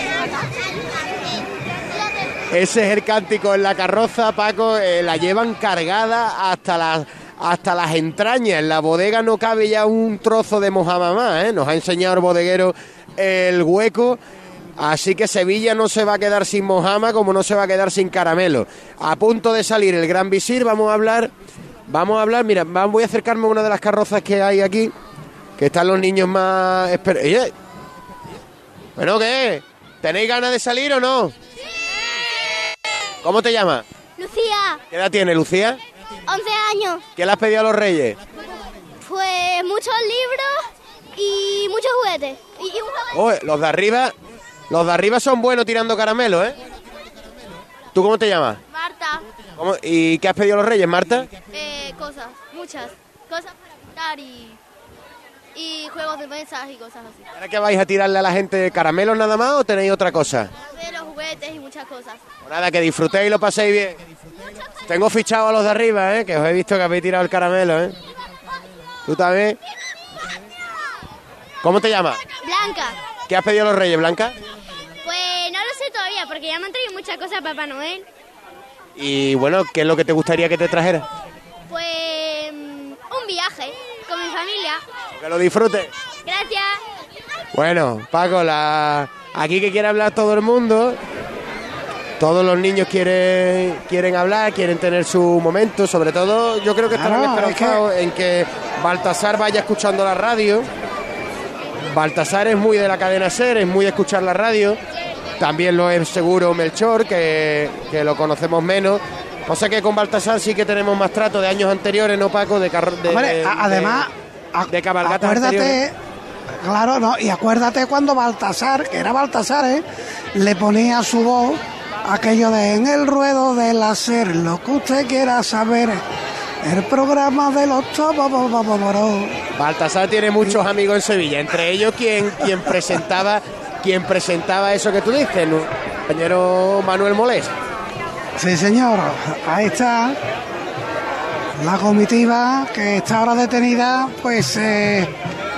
Ese es el cántico en la carroza, Paco. eh, la llevan cargada hasta las hasta las entrañas. En la bodega no cabe ya un trozo de mojama más. ¿eh? Nos ha enseñado el bodeguero el hueco. Así que Sevilla no se va a quedar sin mojama como no se va a quedar sin caramelo. A punto de salir el Gran Visir, vamos a hablar. Vamos a hablar, mira, voy a acercarme a una de las carrozas que hay aquí. Que están los niños más. bueno, ¿qué? ¿Tenéis ganas de salir o no? ¿Cómo te llamas? Lucía, ¿Qué edad tiene Lucía? 11 años. ¿Qué le has pedido a los reyes? Pues muchos libros y muchos juguetes. Y, y un juguete. Los de arriba, los de arriba son buenos tirando caramelo, ¿eh? ¿Tú cómo te llamas? Marta, ¿Cómo- ¿Y qué has pedido a los reyes, Marta? eh, cosas, muchas. Cosas para pintar y, y juegos de mesas y cosas así. ¿Ahora que vais a tirarle a la gente caramelos nada más o tenéis otra cosa? De los juguetes y muchas cosas. Pues nada, que disfrutéis y lo paséis bien. Tengo fichado a los de arriba, ¿eh? Que os he visto que habéis tirado el caramelo, ¿eh? ¿Tú también? ¿Cómo te llamas? Blanca, ¿Qué has pedido a los reyes, Blanca? pues no lo sé todavía porque ya me han traído muchas cosas a Papá Noel. Y bueno, ¿qué es lo que te gustaría que te trajera? Pues mm, un viaje con mi familia. Que lo disfrutes. Gracias. Bueno, Paco, la... aquí que quiere hablar todo el mundo. Todos los niños quieren, quieren hablar, quieren tener su momento. Sobre todo, yo creo que estarán es esperanzados en que Baltasar vaya escuchando la radio. Baltasar es muy de la cadena Ser, es muy de escuchar la radio. También lo es seguro Melchor, que, que lo conocemos menos. Pasa que con Baltasar sí que tenemos más trato de años anteriores, ¿no, Paco? De, carro- de, Hombre, además, de, de cabalgatas Acuérdate, anteriores. claro, no, y acuérdate cuando Baltasar, que era Baltasar, ¿eh? le ponía su voz aquello de en el ruedo del hacer lo que usted quiera saber. El programa de los. Baltasar tiene muchos amigos en Sevilla, entre ellos quien, quien presentaba quien presentaba eso que tú dices, compañero Manuel Molés. Sí, señor, ahí está la comitiva que está ahora detenida, pues eh,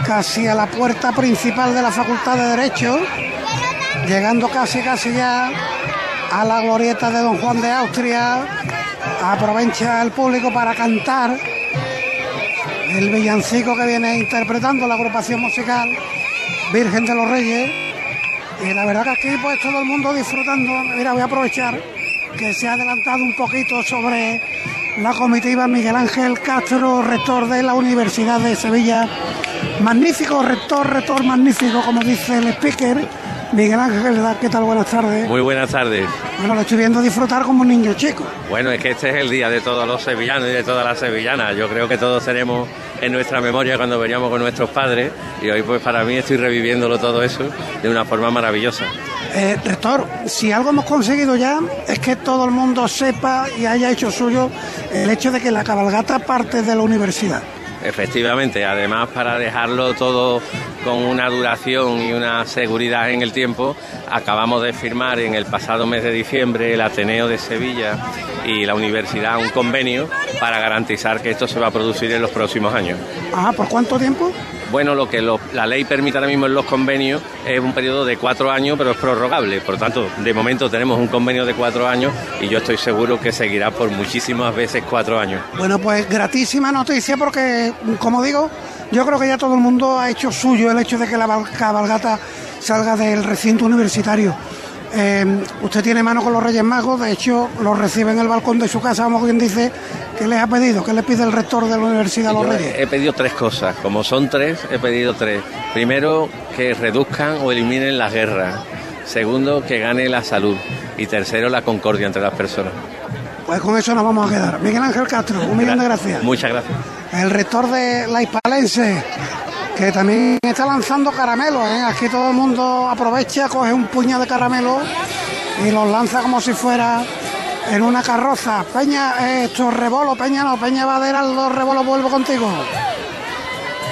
casi a la puerta principal de la Facultad de Derecho, llegando casi, casi ya a la glorieta de Don Juan de Austria. Aprovecha el público para cantar el villancico que viene interpretando la agrupación musical Virgen de los Reyes. Y la verdad que aquí pues todo el mundo disfrutando. Mira, voy a aprovechar que se ha adelantado un poquito sobre la comitiva Miguel Ángel Castro, rector de la Universidad de Sevilla. Magnífico rector, rector magnífico, como dice el speaker. Miguel Ángel, ¿qué tal? Buenas tardes. Muy buenas tardes. Bueno, lo estoy viendo disfrutar como un niño chico. Bueno, es que este es el día de todos los sevillanos y de todas las sevillanas. Yo creo que todos tenemos en nuestra memoria cuando veníamos con nuestros padres y hoy pues para mí estoy reviviéndolo todo eso de una forma maravillosa. Eh, rector, si algo hemos conseguido ya es que todo el mundo sepa y haya hecho suyo el hecho de que la cabalgata parte de la universidad. efectivamente. Además, para dejarlo todo con una duración y una seguridad en el tiempo, acabamos de firmar en el pasado mes de diciembre el Ateneo de Sevilla y la universidad un convenio para garantizar que esto se va a producir en los próximos años. Ah, ¿por cuánto tiempo? Bueno, lo que lo- la ley permite ahora mismo en los convenios es un periodo de cuatro años, pero es prorrogable. Por tanto, de momento tenemos un convenio de cuatro años y yo estoy seguro que seguirá por muchísimas veces cuatro años. Bueno, pues gratísima noticia porque, como digo, yo creo que ya todo el mundo ha hecho suyo el hecho de que la cabalgata salga del recinto universitario. Eh, usted tiene mano con los Reyes Magos, de hecho los recibe en el balcón de su casa, como quien dice, ¿qué les ha pedido? ¿Qué le pide el rector de la universidad a los Reyes? he pedido tres cosas. Como son tres, he pedido tres. Primero, que reduzcan o eliminen las guerras. Segundo, que gane la salud. Y tercero, la concordia entre las personas. Pues con eso nos vamos a quedar. Miguel Ángel Castro, un millón de gracias. Muchas gracias. El rector de la Hispalense, que también está lanzando caramelos. ¿eh? Aquí todo el mundo aprovecha, coge un puñado de caramelos y los lanza como si fuera en una carroza. Peña, eh, esto rebolo, Peña no, Peña Vadera, los rebolos vuelvo contigo.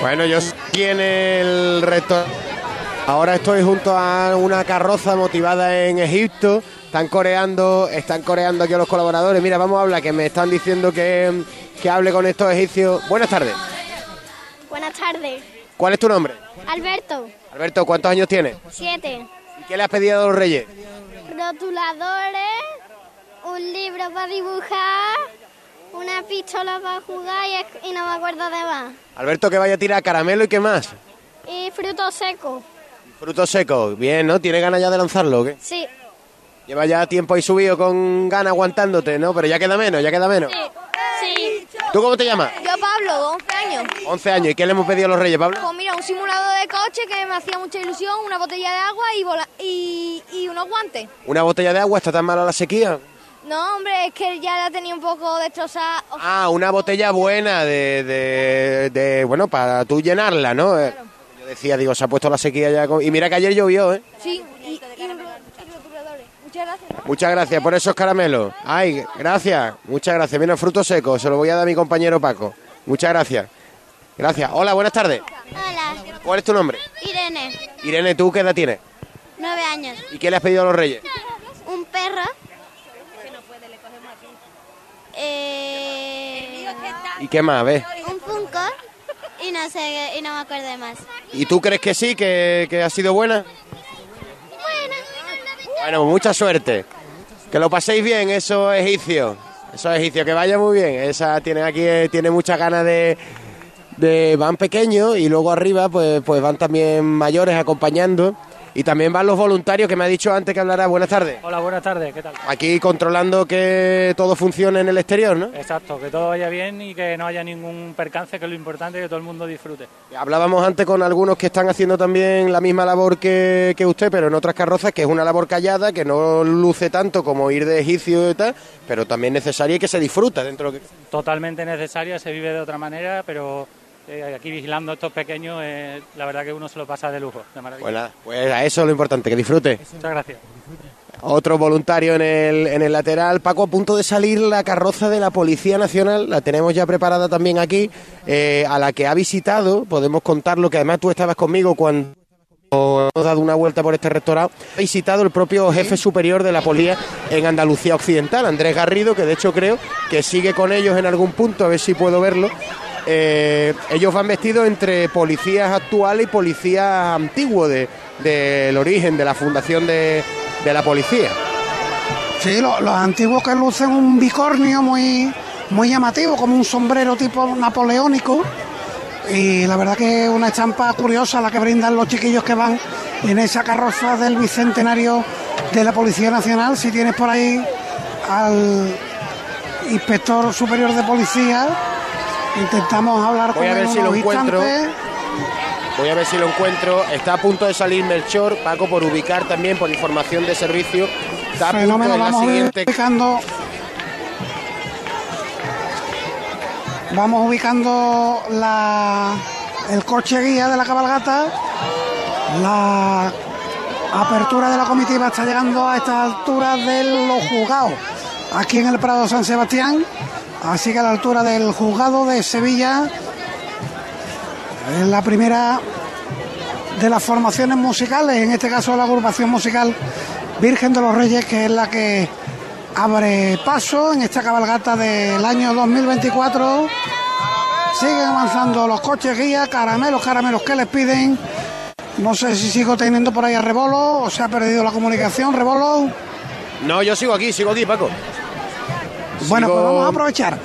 Bueno, yo estoy en el rector. Ahora estoy junto a una carroza motivada en Egipto. Están coreando, están coreando aquí a los colaboradores. Mira, vamos a hablar, que me están diciendo que, que hable con estos egipcios. Buenas tardes. Buenas tardes. ¿Cuál es tu nombre? Alberto, Alberto, ¿cuántos años tienes? siete. ¿Y qué le has pedido a los reyes? Rotuladores, un libro para dibujar, una pistola para jugar y, y no me acuerdo de más. Alberto, que vaya a tirar caramelo y qué más. Y frutos secos. Frutos secos. Bien, ¿no? ¿Tiene ganas ya de lanzarlo o qué? Sí. Lleva ya tiempo ahí subido con ganas aguantándote, ¿no? Pero ya queda menos, ya queda menos. Sí. ¿Tú cómo te llamas? Yo Pablo, 11 años. 11 años. ¿Y qué le hemos pedido a los reyes, Pablo? Pues mira, un simulador de coche que me hacía mucha ilusión, una botella de agua y, vola- y, y unos guantes. Una botella de agua, ¿está tan mala la sequía? No, hombre, es que ya la tenía un poco destrozada. Ah, una botella buena de, de, de- bueno, para tú llenarla, ¿no? Yo decía, digo, se ha puesto la sequía ya. con- Y mira que ayer llovió, ¿eh? Sí, y. Muchas gracias. por esos caramelos. Ay, gracias. Muchas gracias. Viene fruto seco. Se lo voy a dar a mi compañero Paco. Muchas gracias. Gracias. Hola, buenas tardes. Hola, ¿Cuál es tu nombre? Irene, Irene, ¿tú qué edad tienes? nueve años. ¿Y qué le has pedido a los reyes? Un perro. Eh, ¿Y qué más? ¿Ves? un Funko y no sé, y no me acuerdo de más. ¿Y tú crees que sí, que, que ha sido buena? Bueno, mucha suerte. Que lo paséis bien, esos egipcios. Esos egipcios, que vaya muy bien. Esa tiene aquí, eh, tiene muchas ganas de, de. Van pequeños y luego arriba, pues, pues van también mayores acompañando. Y también van los voluntarios que me ha dicho antes que hablará. Buenas tardes. Hola, buenas tardes, ¿qué tal? Aquí controlando que todo funcione en el exterior, ¿no? Exacto, que todo vaya bien y que no haya ningún percance, que es lo importante, que todo el mundo disfrute. Hablábamos antes con algunos que están haciendo también la misma labor que, que usted, pero en otras carrozas, que es una labor callada, que no luce tanto como ir de egipcio y tal, pero también necesaria y que se disfruta dentro de. Totalmente necesaria, se vive de otra manera, pero eh, aquí vigilando a estos pequeños, eh, la verdad que uno se lo pasa de lujo, de maravilla. Pues nada, pues a eso es lo importante, que disfrute. Muchas gracias. Otro voluntario en el, en el lateral. Paco, a punto de salir la carroza de la Policía Nacional, la tenemos ya preparada también aquí, eh, a la que ha visitado, podemos contarlo, que además tú estabas conmigo cuando hemos dado una vuelta por este restaurante, ha visitado el propio jefe superior de la policía en Andalucía Occidental, Andrés Garrido, que de hecho creo que sigue con ellos en algún punto, a ver si puedo verlo. Eh, ellos van vestidos entre policías actuales y policías antiguos de- del origen, de la fundación de, de la policía. Sí, lo- los antiguos que lucen un bicornio muy, muy llamativo, como un sombrero tipo napoleónico. Y la verdad que es una estampa curiosa la que brindan los chiquillos que van en esa carroza del bicentenario de la Policía Nacional. Si tienes por ahí al inspector superior de policía, intentamos hablar Voy con a ver él si lo encuentro. instantes. Voy a ver si lo encuentro. Está a punto de salir Melchor, Paco, por ubicar también, por información de servicio. Está a punto Fenómeno, en la siguiente. ubicando. Vamos ubicando la, el coche guía de la cabalgata. La apertura de la comitiva está llegando a esta altura de los juzgados, aquí en el Prado San Sebastián. Así que a la altura del juzgado de Sevilla Es la primera de las formaciones musicales, en este caso la agrupación musical Virgen de los Reyes, que es la que abre paso en esta cabalgata del año 2024. Siguen avanzando los coches guía, caramelos, caramelos que les piden. No sé si sigo teniendo por ahí a Rebolo o se ha perdido la comunicación, Rebolo. No, yo sigo aquí, sigo aquí, Paco. Bueno, pues vamos a aprovechar.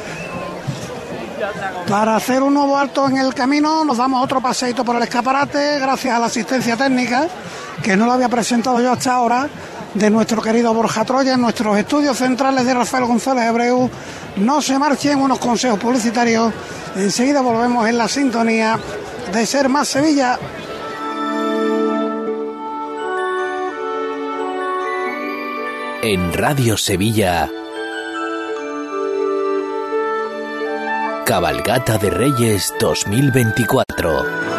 Para hacer un nuevo alto en el camino, nos damos otro paseito por el escaparate, gracias a la asistencia técnica, que no lo había presentado yo hasta ahora, de nuestro querido Borja Troya, en nuestros estudios centrales de Rafael González Abreu. No se marchen unos consejos publicitarios. Enseguida volvemos en la sintonía de Ser Más Sevilla. En Radio Sevilla. Cabalgata de Reyes 2024.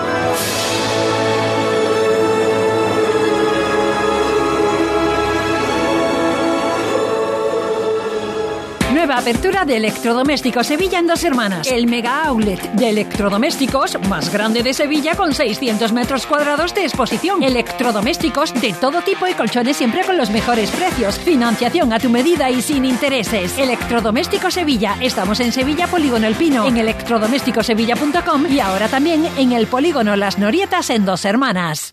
Apertura de Electrodomésticos Sevilla en dos hermanas. El mega outlet de electrodomésticos más grande de Sevilla con 600 metros cuadrados de exposición. Electrodomésticos de todo tipo y colchones siempre con los mejores precios. Financiación a tu medida y sin intereses. Electrodomésticos Sevilla. Estamos en Sevilla Polígono El Pino, en electrodomésticosevilla.com y ahora también en el Polígono Las Norietas en dos hermanas.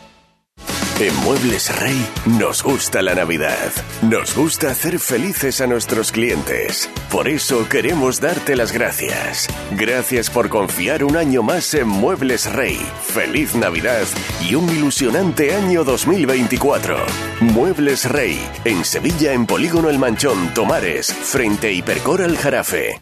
En Muebles Rey nos gusta la Navidad. Nos gusta hacer felices a nuestros clientes. Por eso queremos darte las gracias. Gracias por confiar un año más en Muebles Rey. Feliz Navidad y un ilusionante año 2024. Muebles Rey, en Sevilla, en Polígono El Manchón, Tomares, frente a Hipercor al Jarafe.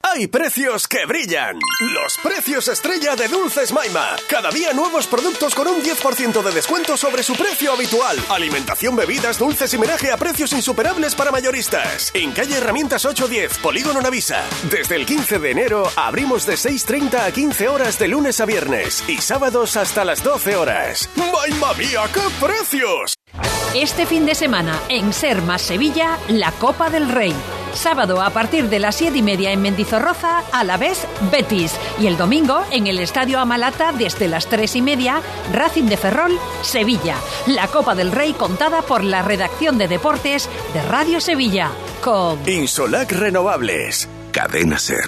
¡Hay precios que brillan! Los precios estrella de Dulces Maima. Cada día nuevos productos con un 10% de descuento sobre su precio habitual. Alimentación, bebidas, dulces y menaje a precios insuperables para mayoristas. En calle Herramientas 810, Polígono Navisa. Desde el 15 de enero abrimos de 6.30 a 15 horas de lunes a viernes y sábados hasta las 12 horas. ¡Maima mía, qué precios! Este fin de semana, en Ser Más Sevilla, la Copa del Rey. Sábado a partir de las siete y media en Mendizorroza, a la vez Betis. Y el domingo en el Estadio Amalata desde las tres y media, Racing de Ferrol, Sevilla. La Copa del Rey contada por la redacción de deportes de Radio Sevilla. Con Insolac Renovables. Cadena Ser.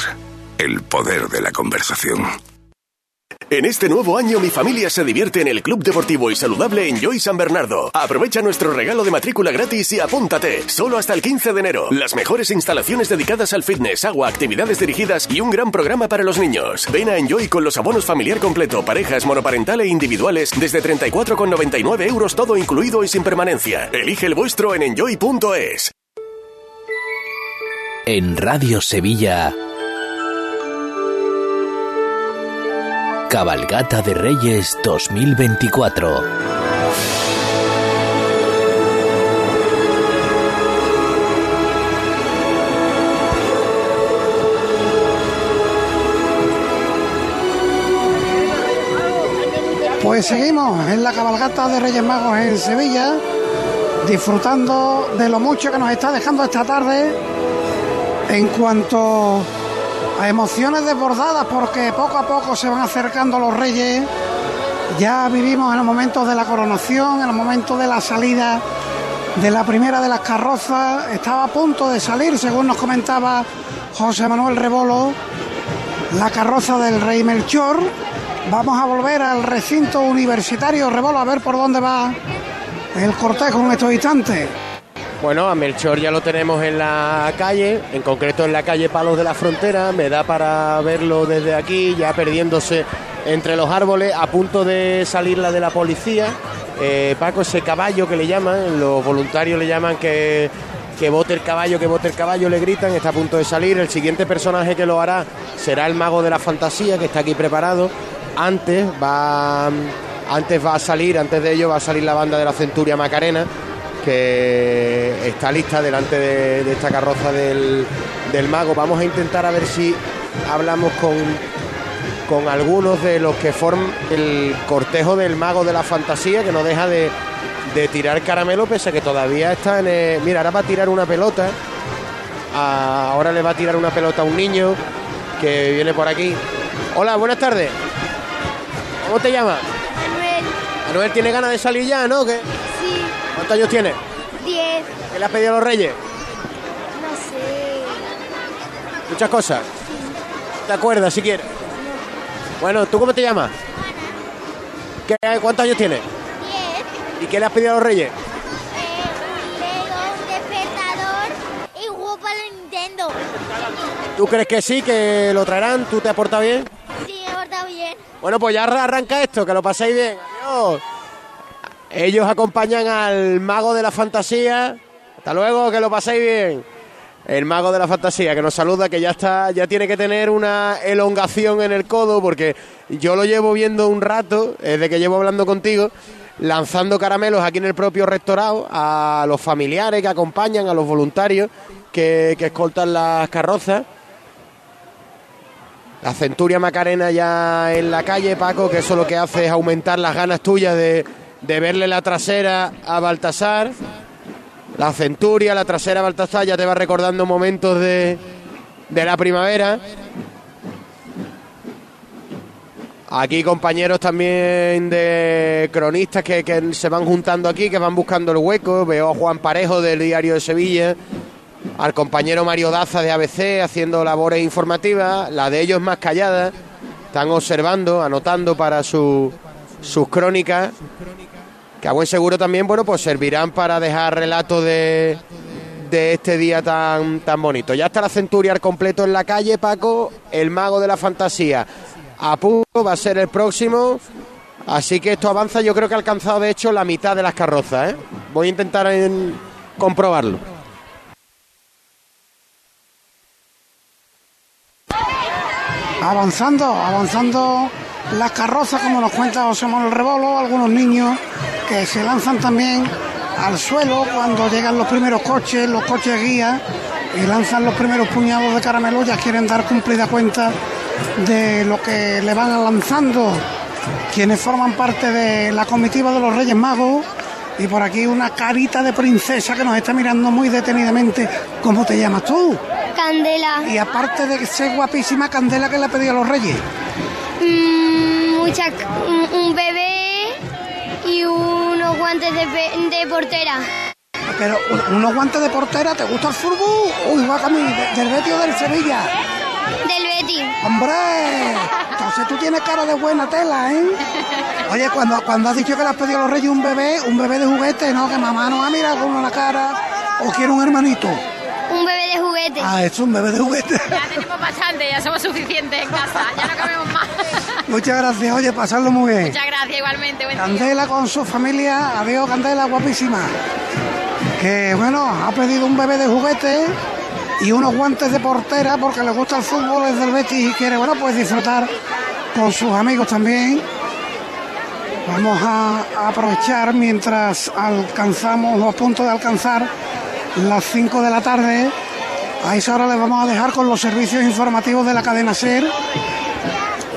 El poder de la conversación. En este nuevo año mi familia se divierte en el Club Deportivo y Saludable Enjoy San Bernardo. Aprovecha nuestro regalo de matrícula gratis y apúntate. Solo hasta el 15 de enero. Las mejores instalaciones dedicadas al fitness, agua, actividades dirigidas y un gran programa para los niños. Ven a Enjoy con los abonos familiar completo, parejas, monoparental e individuales desde 34,99 euros todo incluido y sin permanencia. Elige el vuestro en enjoy.es. En Radio Sevilla. Cabalgata de Reyes 2024. Pues seguimos en la cabalgata de Reyes Magos en Sevilla, disfrutando de lo mucho que nos está dejando esta tarde en cuanto emociones desbordadas, porque poco a poco se van acercando los Reyes. Ya vivimos en los momentos de la coronación, en los momentos de la salida de la primera de las carrozas. Estaba a punto de salir, según nos comentaba José Manuel Rebolo, la carroza del Rey Melchor. Vamos a volver al recinto universitario Rebolo a ver por dónde va el cortejo en estos instantes. Bueno, a Melchor ya lo tenemos en la calle, en concreto en la calle Palos de la Frontera. Me da para verlo desde aquí, ya perdiéndose entre los árboles, a punto de salir la de la policía. Eh, Paco, ese caballo que le llaman, los voluntarios le llaman que, que bote el caballo, que bote el caballo, le gritan, está a punto de salir. El siguiente personaje que lo hará será el mago de la fantasía, que está aquí preparado. Antes va, antes va a salir, antes de ello va a salir la banda de la Centuria Macarena, que está lista delante de, de esta carroza del, del mago. Vamos a intentar a ver si hablamos con, con algunos de los que forman el cortejo del mago de la fantasía, que no deja de, de tirar caramelo, pese a que todavía está en. el- mira, ahora va a tirar una pelota. a- ahora le va a tirar una pelota a un niño que viene por aquí. Hola, buenas tardes. ¿Cómo te llamas? Manuel, Manuel tiene ganas de salir ya, ¿no? ¿Qué? Sí, ¿Cuántos años tiene? 10, ¿Qué le has pedido a los reyes? no sé. Muchas cosas. ¿Te acuerdas si quieres? Bueno, ¿tú cómo te llamas? ¿Qué, ¿Cuántos años tienes? 10, ¿Y qué le has pedido a los reyes? Lego, un despertador y un juego para Nintendo. ¿Tú crees que sí, que lo traerán? ¿Tú te has portado bien? Sí, me he portado bien. Bueno, pues ya arranca esto, que lo paséis bien. Adiós. Ellos acompañan al mago de la fantasía. Hasta luego, que lo paséis bien. El mago de la fantasía que nos saluda, que ya está, ya tiene que tener una elongación en el codo, porque yo lo llevo viendo un rato, desde que llevo hablando contigo, lanzando caramelos aquí en el propio rectorado a los familiares que acompañan, a los voluntarios que, que escoltan las carrozas. La Centuria Macarena ya en la calle, Paco, que eso lo que hace es aumentar las ganas tuyas de, de verle la trasera a Baltasar. La Centuria, la trasera a Baltasar ya te va recordando momentos de, de la primavera. Aquí compañeros también de cronistas que, que se van juntando aquí, que van buscando el hueco. Veo a Juan Parejo del Diario de Sevilla, al compañero Mario Daza de ABC haciendo labores informativas, la de ellos más callada, están observando, anotando para su- sus crónicas, que a buen seguro también, bueno, pues servirán para dejar relatos de, de este día tan, tan bonito. Ya está la Centuria al completo en la calle, Paco, el mago de la fantasía. A punto va a ser el próximo. Así que esto avanza, yo creo que ha alcanzado de hecho la mitad de las carrozas. ¿eh? Voy a intentar en- comprobarlo. avanzando, avanzando las carrozas, como nos cuenta José Manuel Rebolo, algunos niños que se lanzan también al suelo cuando llegan los primeros coches, los coches guía, y lanzan los primeros puñados de caramelo, ya quieren dar cumplida cuenta de lo que le van lanzando quienes forman parte de la comitiva de los Reyes Magos. Y por aquí una carita de princesa que nos está mirando muy detenidamente. ¿Cómo te llamas tú? Candela. Y aparte de ser guapísima Candela que le pedí a los reyes. Mm, mucha, un, un bebé y unos guantes de, portera. Pero un- unos guantes de portera, ¿te gusta el fútbol? Uy, va a mí, de- del Betis o del Sevilla. Del Betty. ¡Hombre! Entonces tú tienes cara de buena tela, ¿eh? Oye, cuando, cuando has dicho que le has pedido a los reyes un bebé, un bebé de juguete, ¿no? Que mamá no ha mirado con la cara. ¿O quiere un hermanito? Un bebé de juguete. Ah, es un bebé de juguete. Ya tenemos bastante, ya somos suficientes en casa, ya no cabemos más. Muchas gracias, oye, pasarlo muy bien. Muchas gracias, igualmente. Buen día. Candela con su familia, adiós Candela, guapísima. Que bueno, ha pedido un bebé de juguete y unos guantes de portera porque le gusta el fútbol, es del Betis y quiere, bueno, pues disfrutar con sus amigos también. Vamos a, a aprovechar mientras alcanzamos o a punto de alcanzar las 5 de la tarde. A esa hora les vamos a dejar con los servicios informativos de la cadena SER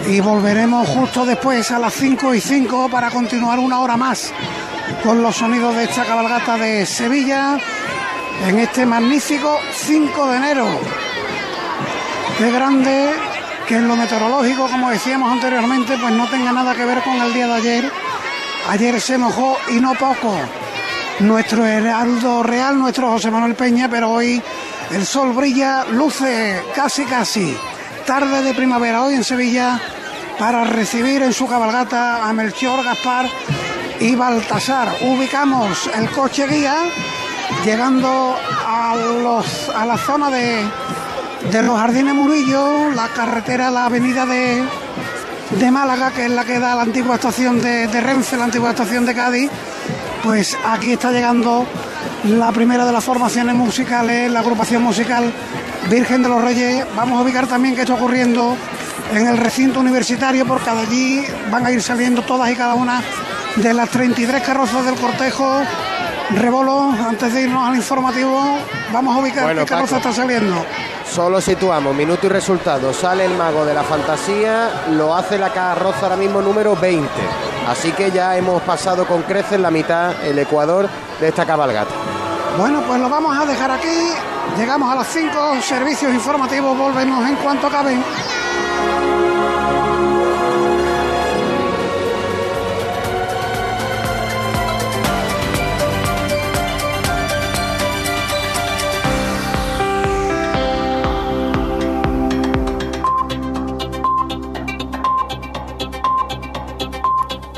y volveremos justo después a las 5 y 5 para continuar una hora más con los sonidos de esta cabalgata de Sevilla en este magnífico 5 de enero. Qué grande que en lo meteorológico, como decíamos anteriormente, pues no tenga nada que ver con el día de ayer. Ayer se mojó y no poco nuestro Heraldo Real, nuestro José Manuel Peña, pero hoy el sol brilla, luce casi casi tarde de primavera hoy en Sevilla para recibir en su cabalgata a Melchor Gaspar y Baltasar. Ubicamos el coche guía llegando a, los, a la zona de, de los Jardines Murillo, la carretera, la avenida de, de Málaga, que es la que da la antigua estación de, de Renfe, la antigua estación de Cádiz, pues aquí está llegando la primera de las formaciones musicales, la agrupación musical Virgen de los Reyes. Vamos a ubicar también qué está ocurriendo en el recinto universitario, porque de allí van a ir saliendo todas y cada una de las 33 carrozas del cortejo. Rebolo, antes de irnos al informativo, vamos a ubicar Bueno, qué carroza Paco. está saliendo. Solo situamos minuto y resultado. Sale el mago de la fantasía, lo hace la carroza ahora mismo número 20. Así que ya hemos pasado con creces la mitad, el ecuador de esta cabalgata. Bueno, pues lo vamos a dejar aquí. Llegamos a las 5, servicios informativos, volvemos en cuanto acaben. oh